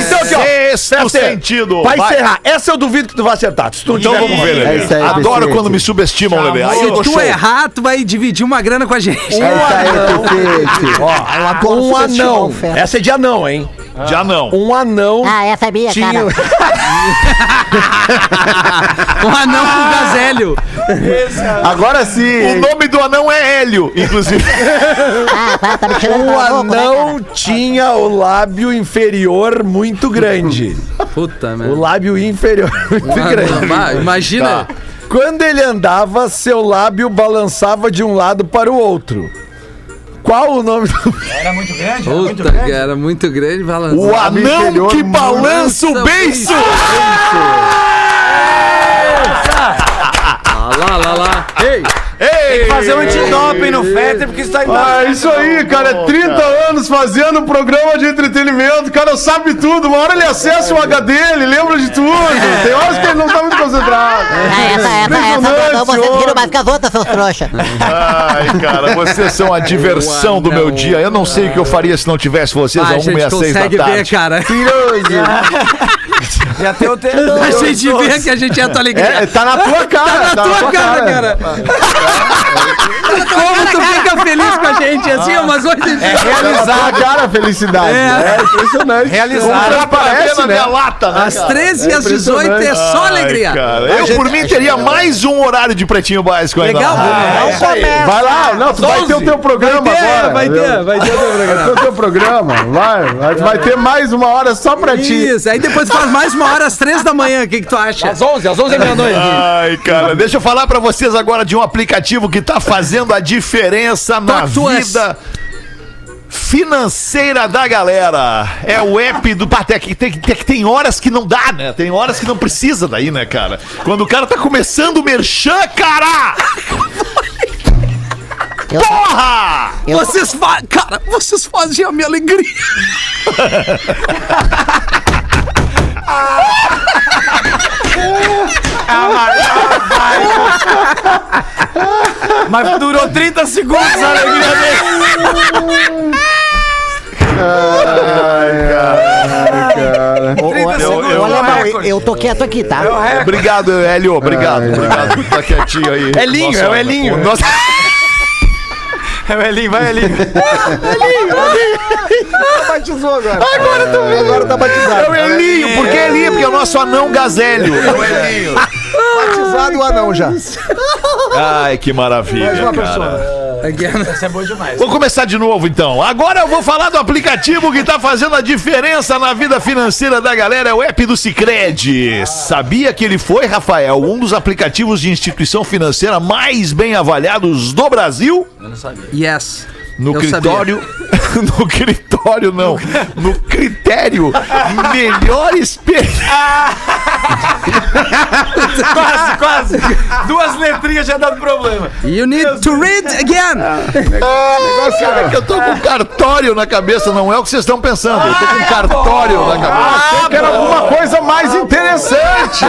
Tá, então aqui, ó. Sexto sentido. Vai. encerrar, essa eu duvido que tu vai acertar. Se tu Então vamos ver, É Lelê. isso aí, Adoro quando me subestimam, Lelê. Aí Se tu show. errar, tu vai dividir uma grana com a gente. É isso aí, Vicente. Ó, um anão. Essa é de anão, hein? Já não. Um anão Ah, essa é minha, tinha. cara. Um anão com gazélio. Agora sim. O nome do anão é Hélio, inclusive. Ah, tá, tá me tirando O pra louco, né, anão tinha o lábio inferior muito grande. Puta, O merda. lábio inferior muito grande. Ah, Imagina. Quando ele andava, seu lábio balançava de um lado para o outro. Qual o nome do. Era muito grande, era muito Puta, grande. cara, muito grande. O anão que muito balança o beiço. Ah, lá, lá, lá. Ei, Ei! Fazer um antidoping no Fetter, porque isso tá indo. Ah, isso aí, cara. É 30 anos fazendo um programa de entretenimento. O cara sabe tudo. Uma hora ele acessa o HD, ele lembra de tudo. Tem horas que ele não tá muito concentrado. Ah, essa, essa, essa, Então vocês riram mais que as outras, seus trouxa. Ai, cara, vocês são a diversão do meu dia. Eu não sei o que eu faria se não tivesse vocês a a 1 e gente às 6 da consegue ver, tarde. cara. Já tem o tempo. A gente vê que a gente é a tua alegria. É, tá na tua cara. Tá na tua cara, cara. Yeah. Como tu fica feliz com a gente assim, ó, mas hoje. Realizar a cara a felicidade. É. É, impressionante. Realizar. Parece, na né? minha lata, né, Às cara? 13 e às 18 é só Ai, alegria. cara, eu, por mim, teria mais um horário de pretinho básico ainda. Legal, Ah, vamos lá. Vai lá, não, tu vai ter o teu programa Vai ter, agora. vai ter, vai ter o teu Vai programa. ter o teu programa, vai. Vai, vai ter mais uma hora só pra ti. Isso, aí depois faz mais uma hora às 3 da manhã. O que, que tu acha? Às 11, às 11 é meia-noite. Ai, cara, deixa eu falar pra vocês agora de um aplicativo que tá fazendo a diferença na vida financeira da galera. É o app do que tem, tem, tem horas que não dá, né? Tem horas que não precisa daí, né, cara? Quando o cara tá começando o merchan, cara! Eu- Porra! Eu- Vocês fa... Cara, vocês fazem a minha alegria. Mas durou 30 segundos a alegria dele. Ô, ô, 30 ô, segundos, ô, Alemão, eu, tô quieto aqui, tá? Obrigado, Hélio. Obrigado, obrigado por estar quietinho aí. Elinho, Nossa, é o Elinho. o nosso- É o Elinho, vai Elinho. Batizou agora. Agora tá vendo. Agora tá É batizado. o Elinho, por que Elinho? Porque é o nosso anão gazélio. É o Elinho. Batizado o anão já. Ai, que maravilha. Mais uma cara. pessoa. Essa é boa demais. Vou começar de novo então. Agora eu vou falar do aplicativo que tá fazendo a diferença na vida financeira da galera, é o app do Sicredi. Sabia que ele foi, Rafael, um dos aplicativos de instituição financeira mais bem avaliados do Brasil? Yes. No Eu critério. no critério, não. No critério melhor experiência. Quase, quase. Duas letrinhas já dando problema. You need to read again. Cara, que eu tô com cartório na cabeça, não é o que vocês estão pensando. Eu tô com cartório na cabeça. Que era alguma coisa mais interessante.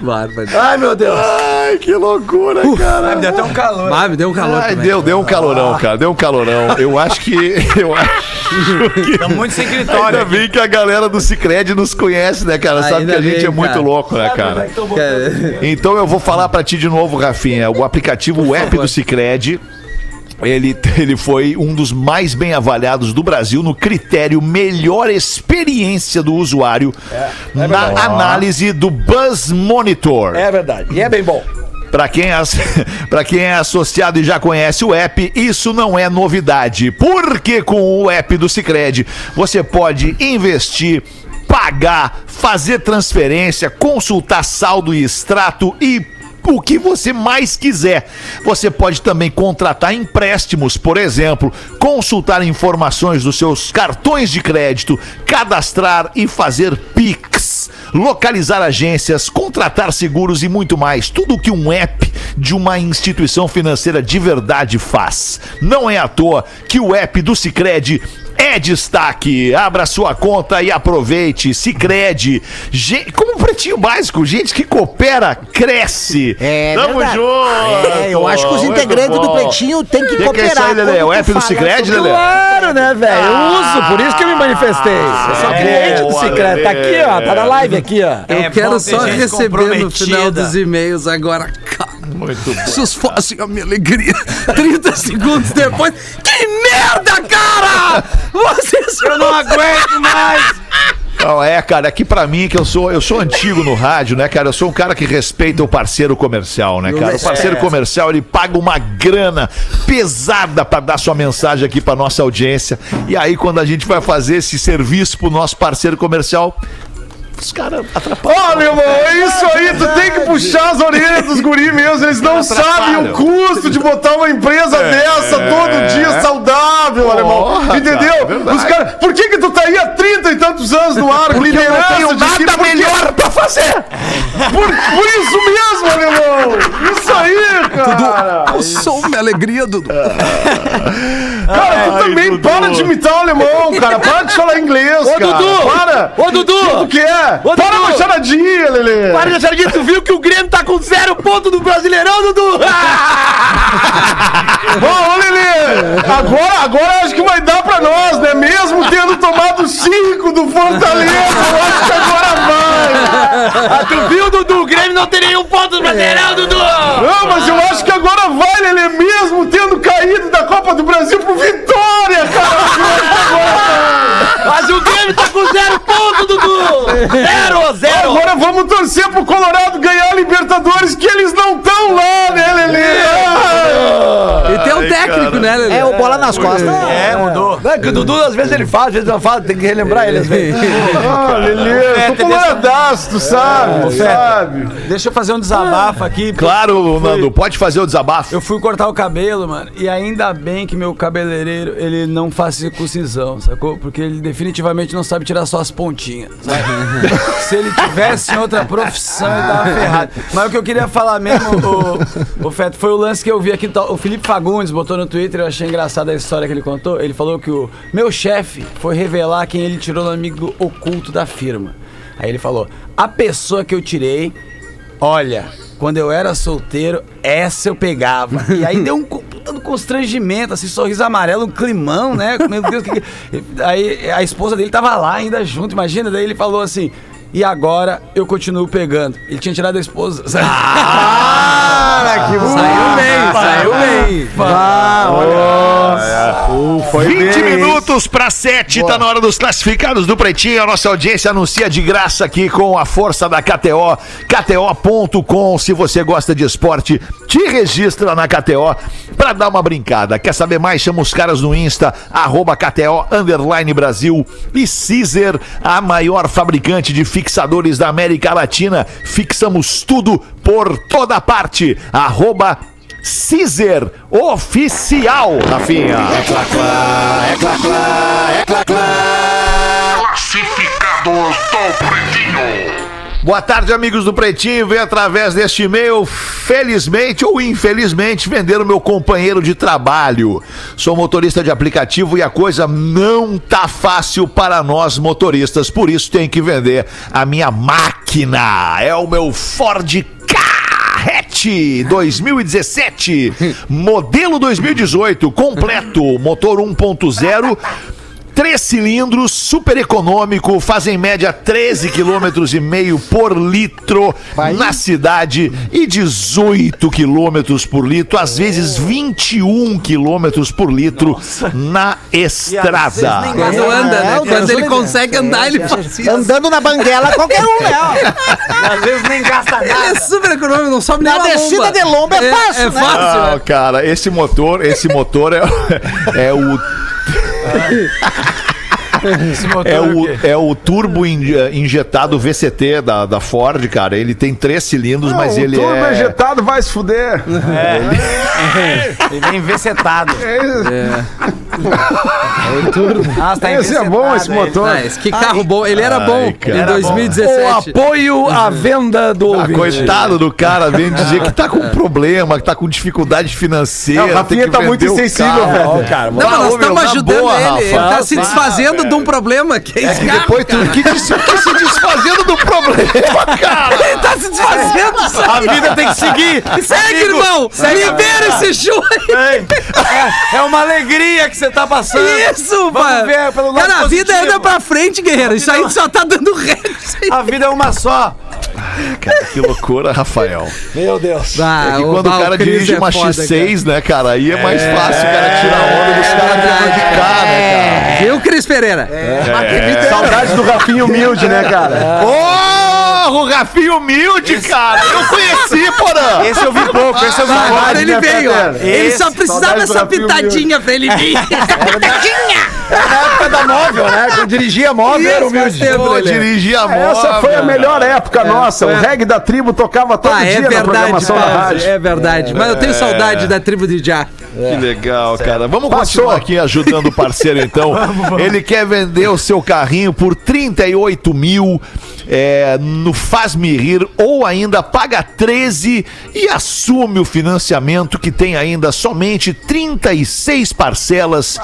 Bárbaro. Ai, meu Deus. Ai, que loucura, cara. Me deu até um calor. Ah, me deu um calor Ai, também. deu, deu um calorão, cara. Deu um calorão. Eu acho que. Eu acho que. Estamos muito sem critório. Ainda bem que a galera do Cicred nos conhece, né, cara? Sabe Ainda que a gente bem, é muito cara. louco, né, cara? Cara, Então eu vou falar pra ti de novo, Rafinha. O aplicativo o app do Cicred. Ele, ele foi um dos mais bem avaliados do Brasil no critério melhor experiência do usuário na análise do Buzz Monitor. É verdade. E é bem bom. Para quem, as- quem é associado e já conhece o app, isso não é novidade. Porque com o app do Cicred, você pode investir, pagar, fazer transferência, consultar saldo e extrato e o que você mais quiser. Você pode também contratar empréstimos, por exemplo, consultar informações dos seus cartões de crédito, cadastrar e fazer Pix, localizar agências, contratar seguros e muito mais. Tudo o que um app de uma instituição financeira de verdade faz. Não é à toa que o app do Cicred é destaque. Abra sua conta e aproveite. Cicred. Gen- Como um pretinho básico, gente que coopera, cresce. É Tamo verdade. junto. É, eu acho que os integrantes do. Pretinho têm que Que que é cooperar. isso aí, Lelê? O app do Cicred, Lelê? Claro, né, velho? Eu uso, por isso que eu me manifestei. Eu sou É, cliente do Cicred. Tá aqui, ó. Tá na live aqui, ó. eu É quero só receber no final dos e-mails agora. Cara, Muito bom. vocês fazem a minha alegria. 30 segundos depois. Que merda, cara! Vocês Eu não aguento mais. Não, é, cara, aqui pra mim, que eu sou, eu sou antigo no rádio, né, cara? Eu sou um cara que respeita o parceiro comercial, né, cara? O parceiro comercial, ele paga uma grana pesada pra dar sua mensagem aqui pra nossa audiência. E aí, quando a gente vai fazer esse serviço pro nosso parceiro comercial, os caras atrapalham. Olha, irmão, é isso aí. Tu tem que puxar as orelhas dos guri mesmo. Eles não sabem o custo de botar uma empresa dessa todo dia saudável, alemão. Porra, Entendeu? cara, é caras. Por que que tu tá aí há 30 e tantos anos no ar Porque eu não liderança tenho si? nada Por quê? melhor pra fazer! Por, por isso mesmo, alemão! Isso aí, cara. O som, minha alegria, Dudu. Cara, tu também para de imitar o alemão, cara. Para de falar inglês, Ô, cara. Dudu! Para! Ô, Dudu! O que tu quer? Ô, para Dudu! uma charadinha, Lelê! Para de achar tu viu que o Grêmio tá com zero ponto do Brasileirão, Dudu? Ó, ô, Lelê! Agora, agora acho que vai dar pra nós, né? Mesmo tendo tomado cinco do Fortaleza, eu acho que agora vai! Ah, tu viu, Dudu? O Grêmio não tem nenhum ponto do Brasileirão, Dudu! Não, mas eu acho que agora vai, Lelê, mesmo tendo caído da Copa do Brasil pro Vitória, cara! Zero, zero! Agora vamos torcer pro Colorado ganhar a Libertadores, né, Lelê? É o bola nas costas. É, mudou. É que o Dudu às vezes ele fala, às vezes não fala, tem que relembrar ele às vezes. Ah, Lelê, tô coloradaço, tu sabe, sabe? Deixa eu fazer um desabafo aqui. porque Claro, Nando, pode fazer o desabafo. Eu fui cortar o cabelo, mano, e ainda bem que meu cabeleireiro, ele não faz circuncisão, sacou? Porque ele definitivamente não sabe tirar só as pontinhas, sabe? Se ele tivesse em outra profissão, ele tava ferrado. Mas o que eu queria falar mesmo, o, o Feto, foi o lance que eu vi aqui, o Felipe Fagundes botou no Twitter, eu achei engraçada a história que ele contou. Ele falou que o meu chefe foi revelar quem ele tirou no amigo oculto da firma. Aí ele falou, a pessoa que eu tirei Olha, quando eu era solteiro, essa eu pegava. E aí deu um co- puta do constrangimento, assim, sorriso amarelo, um climão, né? Meu Deus, que... que- Aí a esposa dele tava lá ainda junto, imagina. Daí ele falou assim. E agora eu continuo pegando. Ele tinha tirado a esposa. Cara, que Saiu bem, saiu bem. Foi 20 minutos para 7, tá na hora dos classificados do Pretinho. A nossa audiência anuncia de graça aqui com a força da KTO, KTO.com. Se você gosta de esporte, te registra na KTO para dar uma brincada. Quer saber mais? Chama os caras no Insta, arroba KTO Underline Brasil e Caesar, a maior fabricante de fixadores da América Latina. Fixamos tudo por toda parte. Arroba Caesar Oficial, Rafinha. Boa tarde, amigos do Pretinho. Venho através deste e-mail, felizmente ou infelizmente, vender o meu companheiro de trabalho. Sou motorista de aplicativo e a coisa não tá fácil para nós motoristas, por isso tenho que vender a minha máquina. É o meu Ford Ka hatch 2017, modelo 2018, completo, motor 1.0. Três cilindros, super econômico, fazem em média 13 km e meio por litro na cidade e 18 km por litro, às vezes 21 km por litro na estrada. Quando anda, né? É, Quando Deus ele consegue livre. andar, ele É, faz isso. Andando na banguela, qualquer um, né? Às vezes nem gasta Ele é super econômico, não sobe nem Na descida lomba. de lomba é fácil, É né? fácil, Ah, cara, esse motor, esse motor é, é o É o o, é o turbo in- injetado VCT da, da Ford, cara. Ele tem três cilindros, mas o ele turbo é. injetado vai se fuder. Ele vesetado. Ah, tá Esse é bom, esse é. motor. Ah, esse que carro bom. Ele era Ai, bom cara. em Era bom. O 2017. apoio à venda do Ah, ouvinte. coitado do cara, vem dizer que tá com problema, que tá com dificuldade financeira. Não, o Rafinha tem que tá muito insensível, velho. Cara, Não, mas Ah, nós estamos ajudando boa, ele. Rafa. Ele tá se desfazendo de um problema que é esse E carro. depois tu que, que se desfazendo do problema, cara. Ele tá se desfazendo. A vida tem que seguir. Segue, irmão. Libera esse show aí. É, é uma alegria que você tá passando. Isso, Vamos mano. ver pelo lado Cara, a vida anda pra frente, guerreiro. Isso aí só tá dando ré. A vida é uma só. Cara, que loucura, Rafael. Meu Deus. Ah, É que quando o cara dirige uma X6, né, cara, aí é mais fácil o cara tirar onda dos caras dentro de cá, né, cara? Viu, Cris Pereira? Saudade do Rafinha humilde, né, cara? Porra, o Rafinha humilde, cara! Eu conheci, porra! Esse eu vi pouco, esse eu vi Agora pouco. ele né, veio, ó. Ele só precisava dessa pitadinha pra ele vir. Essa pitadinha! Na época da móvel, né? Quando dirigia móvel, era Isso, faz humilde. tempo, Pô, Lelê. dirigir a moto. Essa foi a melhor época nossa. O reggae da tribo tocava todo Ah, é dia na verdade, programação da rádio. É verdade. Mas eu tenho saudade da tribo de Já. Que legal, cara. Vamos Passou. continuar aqui ajudando o parceiro, então. Ele quer vender o seu carrinho por 38 mil é, no Faz-me Rir ou ainda paga 13 e assume o financiamento que tem ainda somente 36 parcelas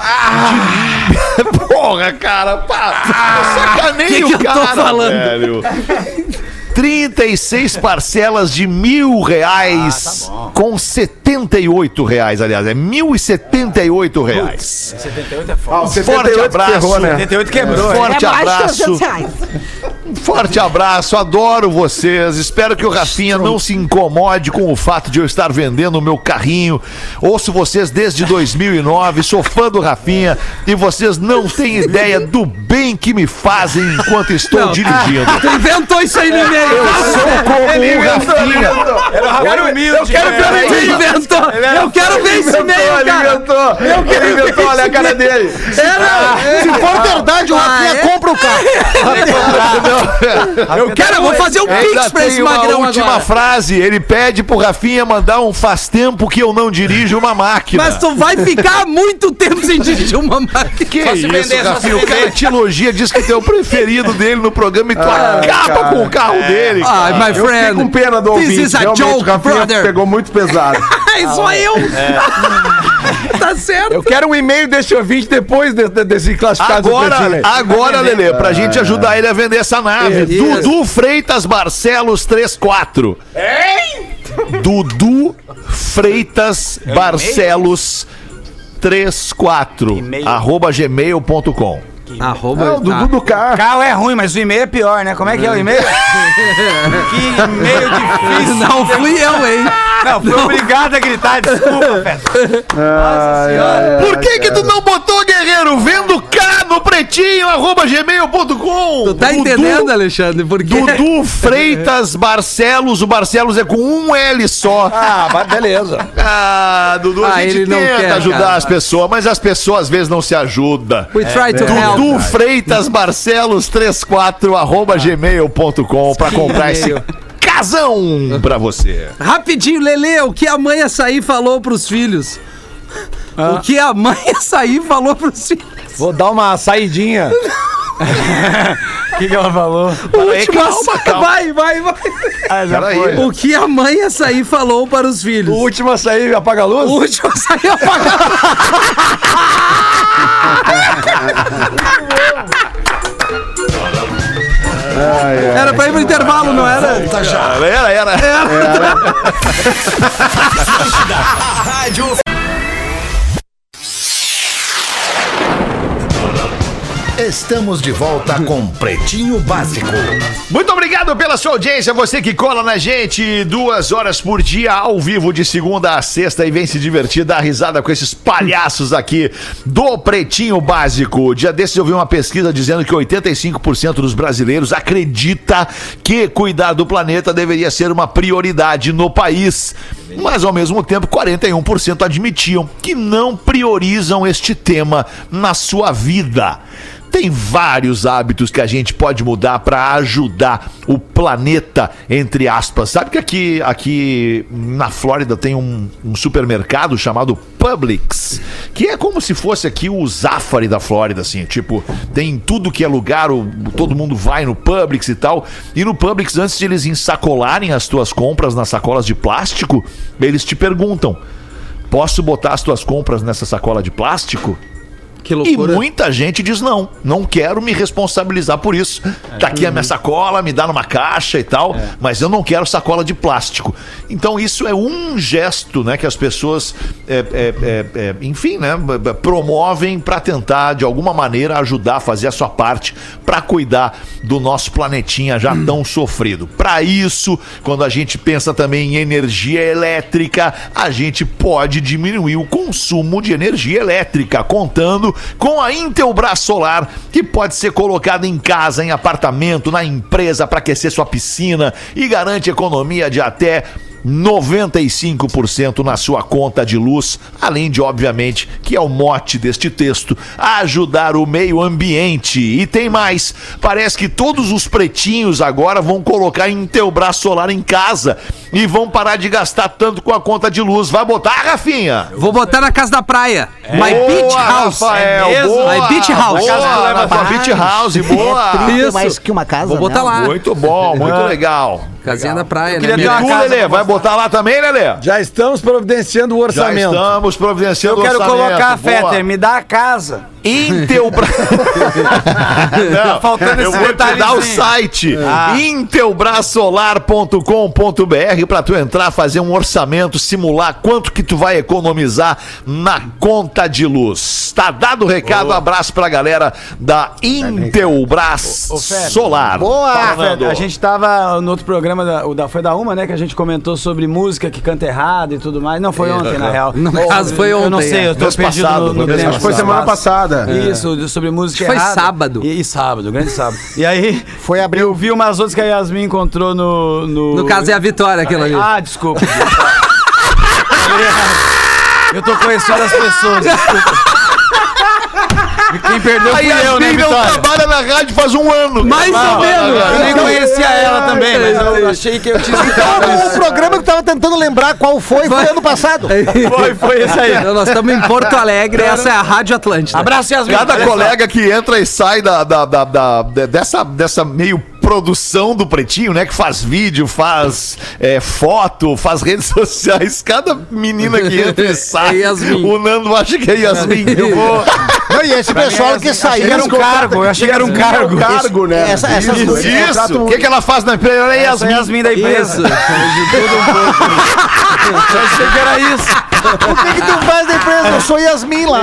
de... Porra, cara, pá, eu sacaneio que que eu o tô cara, falando? velho. 36 parcelas de mil reais com 78 reais, aliás, é mil e 78 reais. 78 é foda. Ah, o Forte 78 abraço. ferrou, né? 78 quebrou, hein? Forte É abraço. 300 reais. Forte abraço, adoro vocês. Espero que o Rafinha não se incomode com o fato de eu estar vendendo o meu carrinho. Ouço vocês desde 2009, sou fã do Rafinha e vocês não têm ideia do bem que me fazem enquanto estou dirigindo. Tu inventou isso aí meio. Eu sou como o Rafinha. Cara humilde. Eu quero ver ele inventou. Eu quero ver esse meio, ele cara. inventou. Ele inventou, olha a cara dele. Se for verdade, o Rafinha é? compra o carro. Eu quero, eu vou fazer um pix pra esse magrão última agora. frase. Ele pede pro Rafinha mandar um faz tempo que eu não dirijo uma máquina. Mas tu vai ficar muito tempo sem dirigir uma máquina. Que Só isso, vender, Rafinha? O cara te elogia, diz que tem o preferido dele no programa e tu acaba cara. com o carro dele. cara. Ai, my Eu fiquei friend. com pena do This ouvinte. is a Realmente, joke, Rafinha brother. pegou muito pesado. É só eu. tá certo. Eu quero um e-mail desse ouvinte depois de- de- desse classificado do Agora, agora, Lelê, pra gente ajudar ele a vender essa nave. Isso. Dudu Freitas Barcelos 34. Dudu Freitas Barcelos 34. E-mail. Arroba gmail.com. Arroba. É o Dudu do carro. Carro é ruim, mas o e-mail é pior, né? Como é que é o e-mail? que e-mail difícil. Não fui eu, hein? Não, fui obrigado a gritar, desculpa, Feta. Por que que tu não botou, guerreiro? Vendo cá no pretinho, arroba gmail.com. Tu tá entendendo, Alexandre? Por quê? Dudu Freitas Barcelos. O Barcelos é com um L só. Ah, mas beleza. Ah, Dudu, a Ah, gente ele não tenta quer, ajudar cara. as pessoas, mas as pessoas às vezes não se ajudam. We try to help. Dudu Freitas Barcelos 34 arroba gmail.com pra comprar esse casão pra você. Rapidinho, Lele, o que a mãe açaí falou pros filhos? O que a mãe açaí falou pros filhos? Vou dar uma saidinha. O que, que ela falou? Peraí, calma, calma. Vai, vai, vai. Ah, já Peraí. foi. O que a mãe açaí falou para os O filhos? último a sair apaga a luz? O último açaí apagado. Era pra ir pro intervalo, não era? Era, era. Estamos de volta com Pretinho Básico. Muito obrigado pela sua audiência, você que cola na gente duas horas por dia, ao vivo, de segunda a sexta, e vem se divertir, dar risada com esses palhaços aqui do Pretinho Básico. Dia desses eu vi uma pesquisa dizendo que 85% dos brasileiros acredita que cuidar do planeta deveria ser uma prioridade no país. Mas ao mesmo tempo, 41% admitiam que não priorizam este tema na sua vida. Tem vários hábitos que a gente pode mudar para ajudar o planeta, entre aspas. Sabe que aqui, aqui na Flórida tem um, um supermercado chamado Publix, que é como se fosse aqui o Zafari da Flórida, assim. Tipo, tem tudo que é lugar, o- todo mundo vai no Publix e tal. E no Publix, antes de eles ensacolarem as tuas compras nas sacolas de plástico, eles te perguntam: posso botar as tuas compras nessa sacola de plástico? Que E loucura. muita gente diz não, não quero me responsabilizar por isso. Tá aqui a minha sacola, me dá numa caixa e tal, mas eu não quero sacola de plástico. Então isso é um gesto, né, que as pessoas, é, é, é, é, enfim, né, promovem para tentar de alguma maneira ajudar a fazer a sua parte para cuidar do nosso planetinha já tão sofrido. Para isso, quando a gente pensa também em energia elétrica, a gente pode diminuir o consumo de energia elétrica, contando com a Intelbras Solar, que pode ser colocada em casa, em apartamento, na empresa para aquecer sua piscina e garante economia de até 95% na sua conta de luz, além de, obviamente, que é o mote deste texto, ajudar o meio ambiente. E tem mais, parece que todos os pretinhos agora vão colocar Intelbras Solar em casa. e vão parar de gastar tanto com a conta de luz. Vai botar, Rafinha? Vou botar na casa da praia. My Boa, Beach House. Rafael, É mesmo? boa, My Beach House. Boa, Casa na tua Beach House, boa. Isso. mais que uma casa, Vou botar né? lá. Muito bom, muito legal. Casinha da praia, queria né? ter E uma tu, casa Lelê, pra vai botar lá também, Lelê? Já estamos providenciando o Já orçamento. estamos providenciando Eu quero orçamento. colocar, Boa. Fetter, me dá a casa. Intelbras. Não, faltando eu esse vou te dar o site Ah. intelbrasolar.com.br para tu entrar, fazer um orçamento, simular quanto que tu vai economizar na conta de luz. Tá dado o recado, abraço pra galera da Intelbras. Solar. Boa. Nando. a gente tava no outro programa, da, o da, foi da Uma, né? Que a gente comentou sobre música que canta errado e tudo mais. Não, foi ontem, na real. No caso, foi Eu não ontem, sei, é. eu tô Mês perdido passado, no, no tempo. passado. Foi semana passada. Isso, sobre música Foi errada. sábado. E, e sábado, grande sábado. E aí, Foi abril. eu vi umas outras que a Yasmin encontrou no... No, No caso é a Vitória, aquilo ali. Ah, desculpa. eu tô conhecendo as pessoas, desculpa. Quem perdeu A fui eu, né, Vitória? trabalha na rádio faz um ano. Mais ou menos. Eu nem conhecia ela também, mas eu achei que eu tinha escutado O isso. programa que eu tava tentando lembrar qual foi, foi ano passado. Foi, foi esse aí. Então, nós estamos em Porto Alegre, essa é a Rádio Atlântida. Abraço, Yasmin. Cada colega que entra e sai da, da, da- da- de- dessa, dessa meio produção do Pretinho, né? Que faz vídeo, faz é, foto, faz redes sociais. Cada menina que entra e sai, É o Nando acha que é Yasmin. Eu vou... Não, e esse pessoal que saiu. Era um cargo, eu achei que era um cargo. Cargo, né? Essa- essas Isso, é, Isso! O um- que, que ela faz na empresa? É Essa é Yasmin. Yasmin da empresa. Eu achei que era isso. O que, que tu faz da empresa? Eu sou Yasmin lá.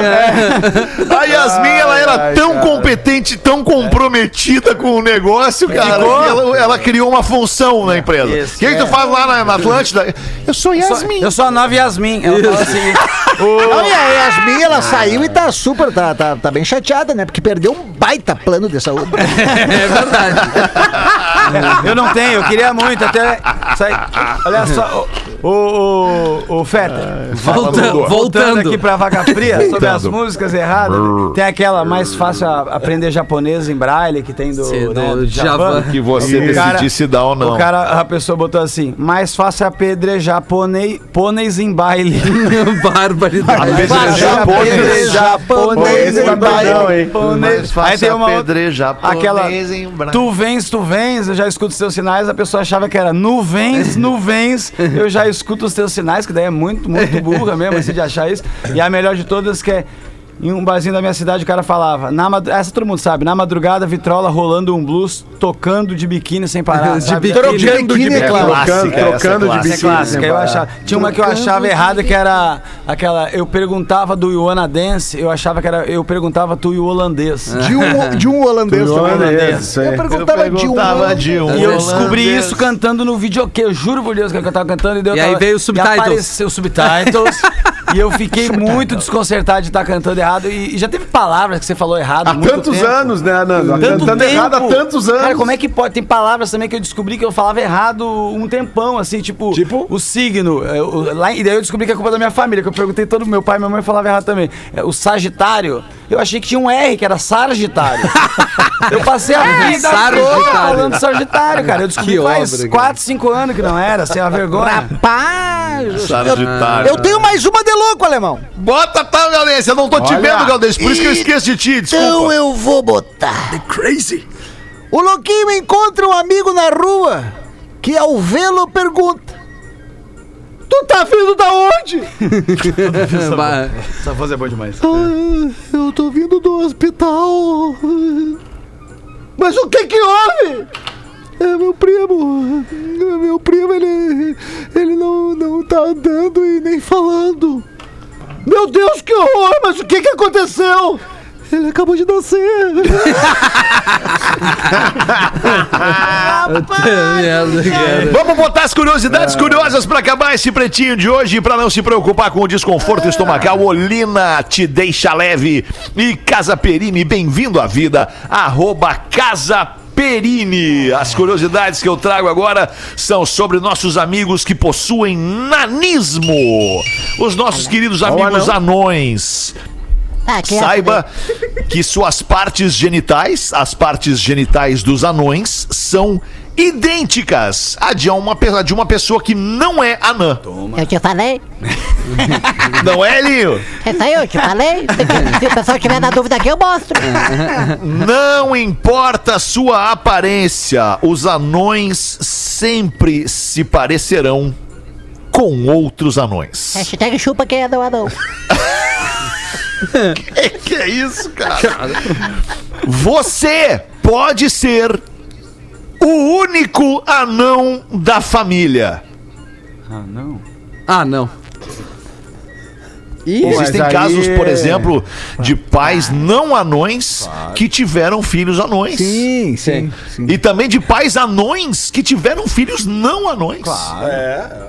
A Yasmin, ela era tão competente, tão comprometida com o negócio, cara, que ela, ela criou uma função na empresa. Isso, O que, que tu faz lá na, na Atlântida? Eu sou Yasmin. Eu sou a nova Yasmin. Ela fala assim. Não, e a Yasmin, ela saiu e tá super, tá, tá, tá bem chateada, né? Porque perdeu um baita plano de saúde. É verdade. Eu não tenho, eu queria muito até. sair- Olha só, o, o, o, Feta. Volta- Voltando voltando. aqui pra vaca fria, sobre as músicas erradas, tem aquela mais fácil a- aprender japonês em braille que tem do, Sim, né, do do Djavan. Que você decidisse dar ou não. O cara, a pessoa botou assim, mais fácil apedrejar pônei, pôneis em baile. Barbaridade. Japonês Esse tá em baile. doidão, hein? Pôneis. Aí tem uma outra- aquela em. Tu vens, tu vens, eu já escuto os teus sinais, a pessoa achava que era nuvens, nuvens, eu já escuto os teus sinais, que daí é muito, muito burra mesmo, assim, de achar isso. E a melhor de todas que é. Em um barzinho da minha cidade, o cara falava, na madru- essa todo mundo sabe, na madrugada, vitrola rolando um blues, tocando de biquíni sem parar. De biquíni. Trocando de É biquíni. Trocando, clássica, trocando é de Essa é biquíni. clássica, eu achava. Tinha uma que eu achava errada que era aquela. Eu perguntava do Ioana Dance, eu achava que era. Eu perguntava tu e o holandês. De um, de um holandês também. Holandês, isso aí. Eu perguntava, de um de um E eu descobri holandês. isso cantando no videokê. Eu juro por Deus que eu tava cantando e deu E aí veio o subtitles. apareceu subtitles. e eu fiquei muito desconcertado de estar cantando errado. E, e já teve palavras que você falou errado. Há tantos tempo. anos, né, Nando? Tanto Cantando tempo. errado há tantos anos. Cara, como é que pode? Tem palavras também que eu descobri que eu falava errado um tempão, assim, tipo, Tipo? o signo. é, o- lá, e daí eu descobri que é culpa da minha família, que eu perguntei todo meu pai e minha mãe falava errado também. É, o Sagitário, eu achei que tinha um R, que era Sargitário. eu passei a vida toda Sargitário. falando Sagitário, cara. Eu descobri Que faz obra, cara. 4, 5 anos que não era, assim, uma vergonha. Rapaz, Sagitário. eu tenho mais uma de louco, alemão. Bota tal, Galdêncio. Eu não tô te Olha. vendo, Galdêncio. Por isso que eu esqueço de ti. Então Desculpa. eu vou botar. The crazy. O louquinho encontra um amigo na rua que ao vê-lo pergunta: Tu tá vindo da onde? Essa voz é boa demais. "Ah, eu tô vindo do hospital. Mas o que que houve? É meu primo. Meu primo, ele. Ele não, não tá andando e nem falando. Meu Deus, que horror! Mas o que que aconteceu? Ele acabou de nascer. Vamos botar as curiosidades curiosas pra acabar esse pretinho de hoje. Pra não se preocupar com o desconforto estomacal, Olina te deixa leve. E Casa Perini, bem-vindo à vida. Arroba Casa Perini. As curiosidades que eu trago agora são sobre nossos amigos que possuem nanismo. Os nossos queridos amigos anões. Ah, é Saiba que suas partes genitais, as partes genitais dos anões, são idênticas à de uma, de uma pessoa que não é anã. Eu te falei? Não é, Elinho? Essa aí eu te falei? Se o pessoal tiver na dúvida aqui, eu mostro. Não importa a sua aparência, os anões sempre se parecerão com outros anões. Hashtag chupa quem é não é não. Que, que é isso, cara? Você pode ser o único anão da família. Ah, não. Ah, não. Existem mas aí- casos, por exemplo, de pais não anões que tiveram filhos anões. Sim, sim. sim. E também de pais anões que tiveram filhos não anões. Claro.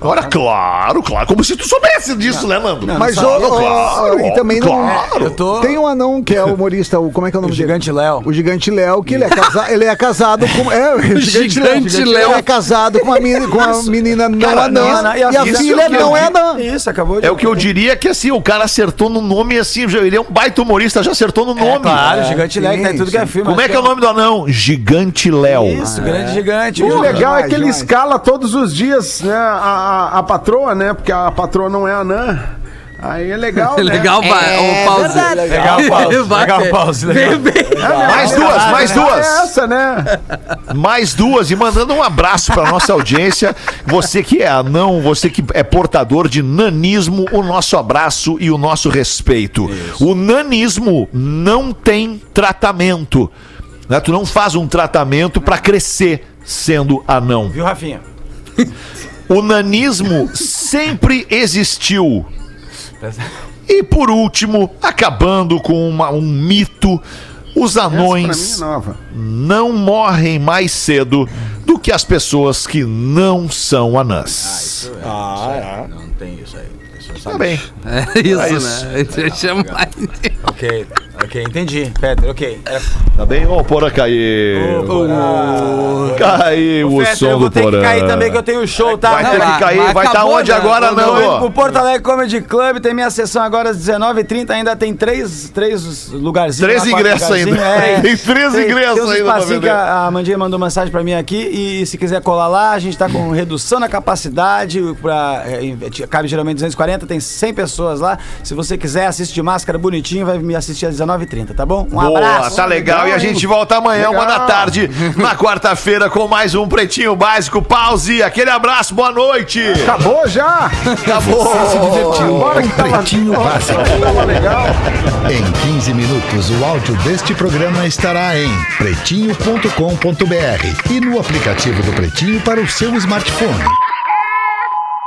Ora, claro, claro. Como se tu soubesse disso, né, Nando? Mas, Não, ô, ô, claro, e também não. claro. Eu tô. Tem um anão que é o humorista, o, como é que é o nome O dele? Gigante Léo. O Gigante Léo, que ele é, casa, ele é casado com. É, o Gigante, Léo. Gigante Léo. Ele é casado com uma, menina, com uma menina não Cara, anã. não, e a, isso filha que eu não é anã. Isso, acabou de. É o que eu diria que assim, o cara acertou no nome assim, já, ele é um baita humorista, já acertou no nome. É, claro, Gigante Léo, que tá tudo que é filme. Como é que é o nome do anão? Gigante Léo. Isso, grande gigante. E o legal é que ele escala todos os dias, né? A, a, a patroa, né? Porque a patroa não é anã. Aí é legal, né? Legal, vai. É Ô, pause. verdade. Legal, pause. Legal, é. pause. Legal. Mais duas, mais É duas. essa, né? Mais duas. E mandando um abraço pra nossa audiência. Você que é anão, você que é portador de nanismo, o nosso abraço e o nosso respeito. O nanismo não tem tratamento. né? Tu não faz um tratamento pra crescer sendo anão. Viu, Rafinha? O nanismo sempre existiu. E por último, acabando com uma- um mito, os mim anões é nova. não morrem mais cedo do que as pessoas que não são anãs. Não tem isso aí. Tá bem. É isso, É isso. né? Deixa mais. Ok, ok, entendi. Peter, ok. É, Tá bem? Ô, Porã caiu. Caiu o Peter, som eu vou do ter Porã. que cair também, que eu tenho show, tá? Vai ter Não, que cair. Vai estar acabou, onde né? agora, pro Nando? Porto Alegre Comedy Club, tem minha sessão agora às 19h30, ainda tem três, três lugarzinhos. Três ingressos ainda. lugarzinhos, Tem três ingressos tem ainda pra vender. que a, a Mandinha mandou mensagem pra mim aqui e se quiser colar lá, a gente tá com redução na capacidade, pra, é, cabe geralmente 240, tem 100 pessoas lá. Se você quiser, assiste de máscara bonitinho, vai me assistir às 19h30, tá bom? Um Boa, abraço. tá legal. E a gente volta amanhã, uma da tarde, na quarta-feira, com mais um Pretinho Básico. Pause. Aquele abraço, boa noite. Acabou já? Acabou. Agora que tava, Pretinho Básico. tava legal. Em 15 minutos, o áudio deste programa estará em pretinho.com.br e no aplicativo do Pretinho para o seu smartphone.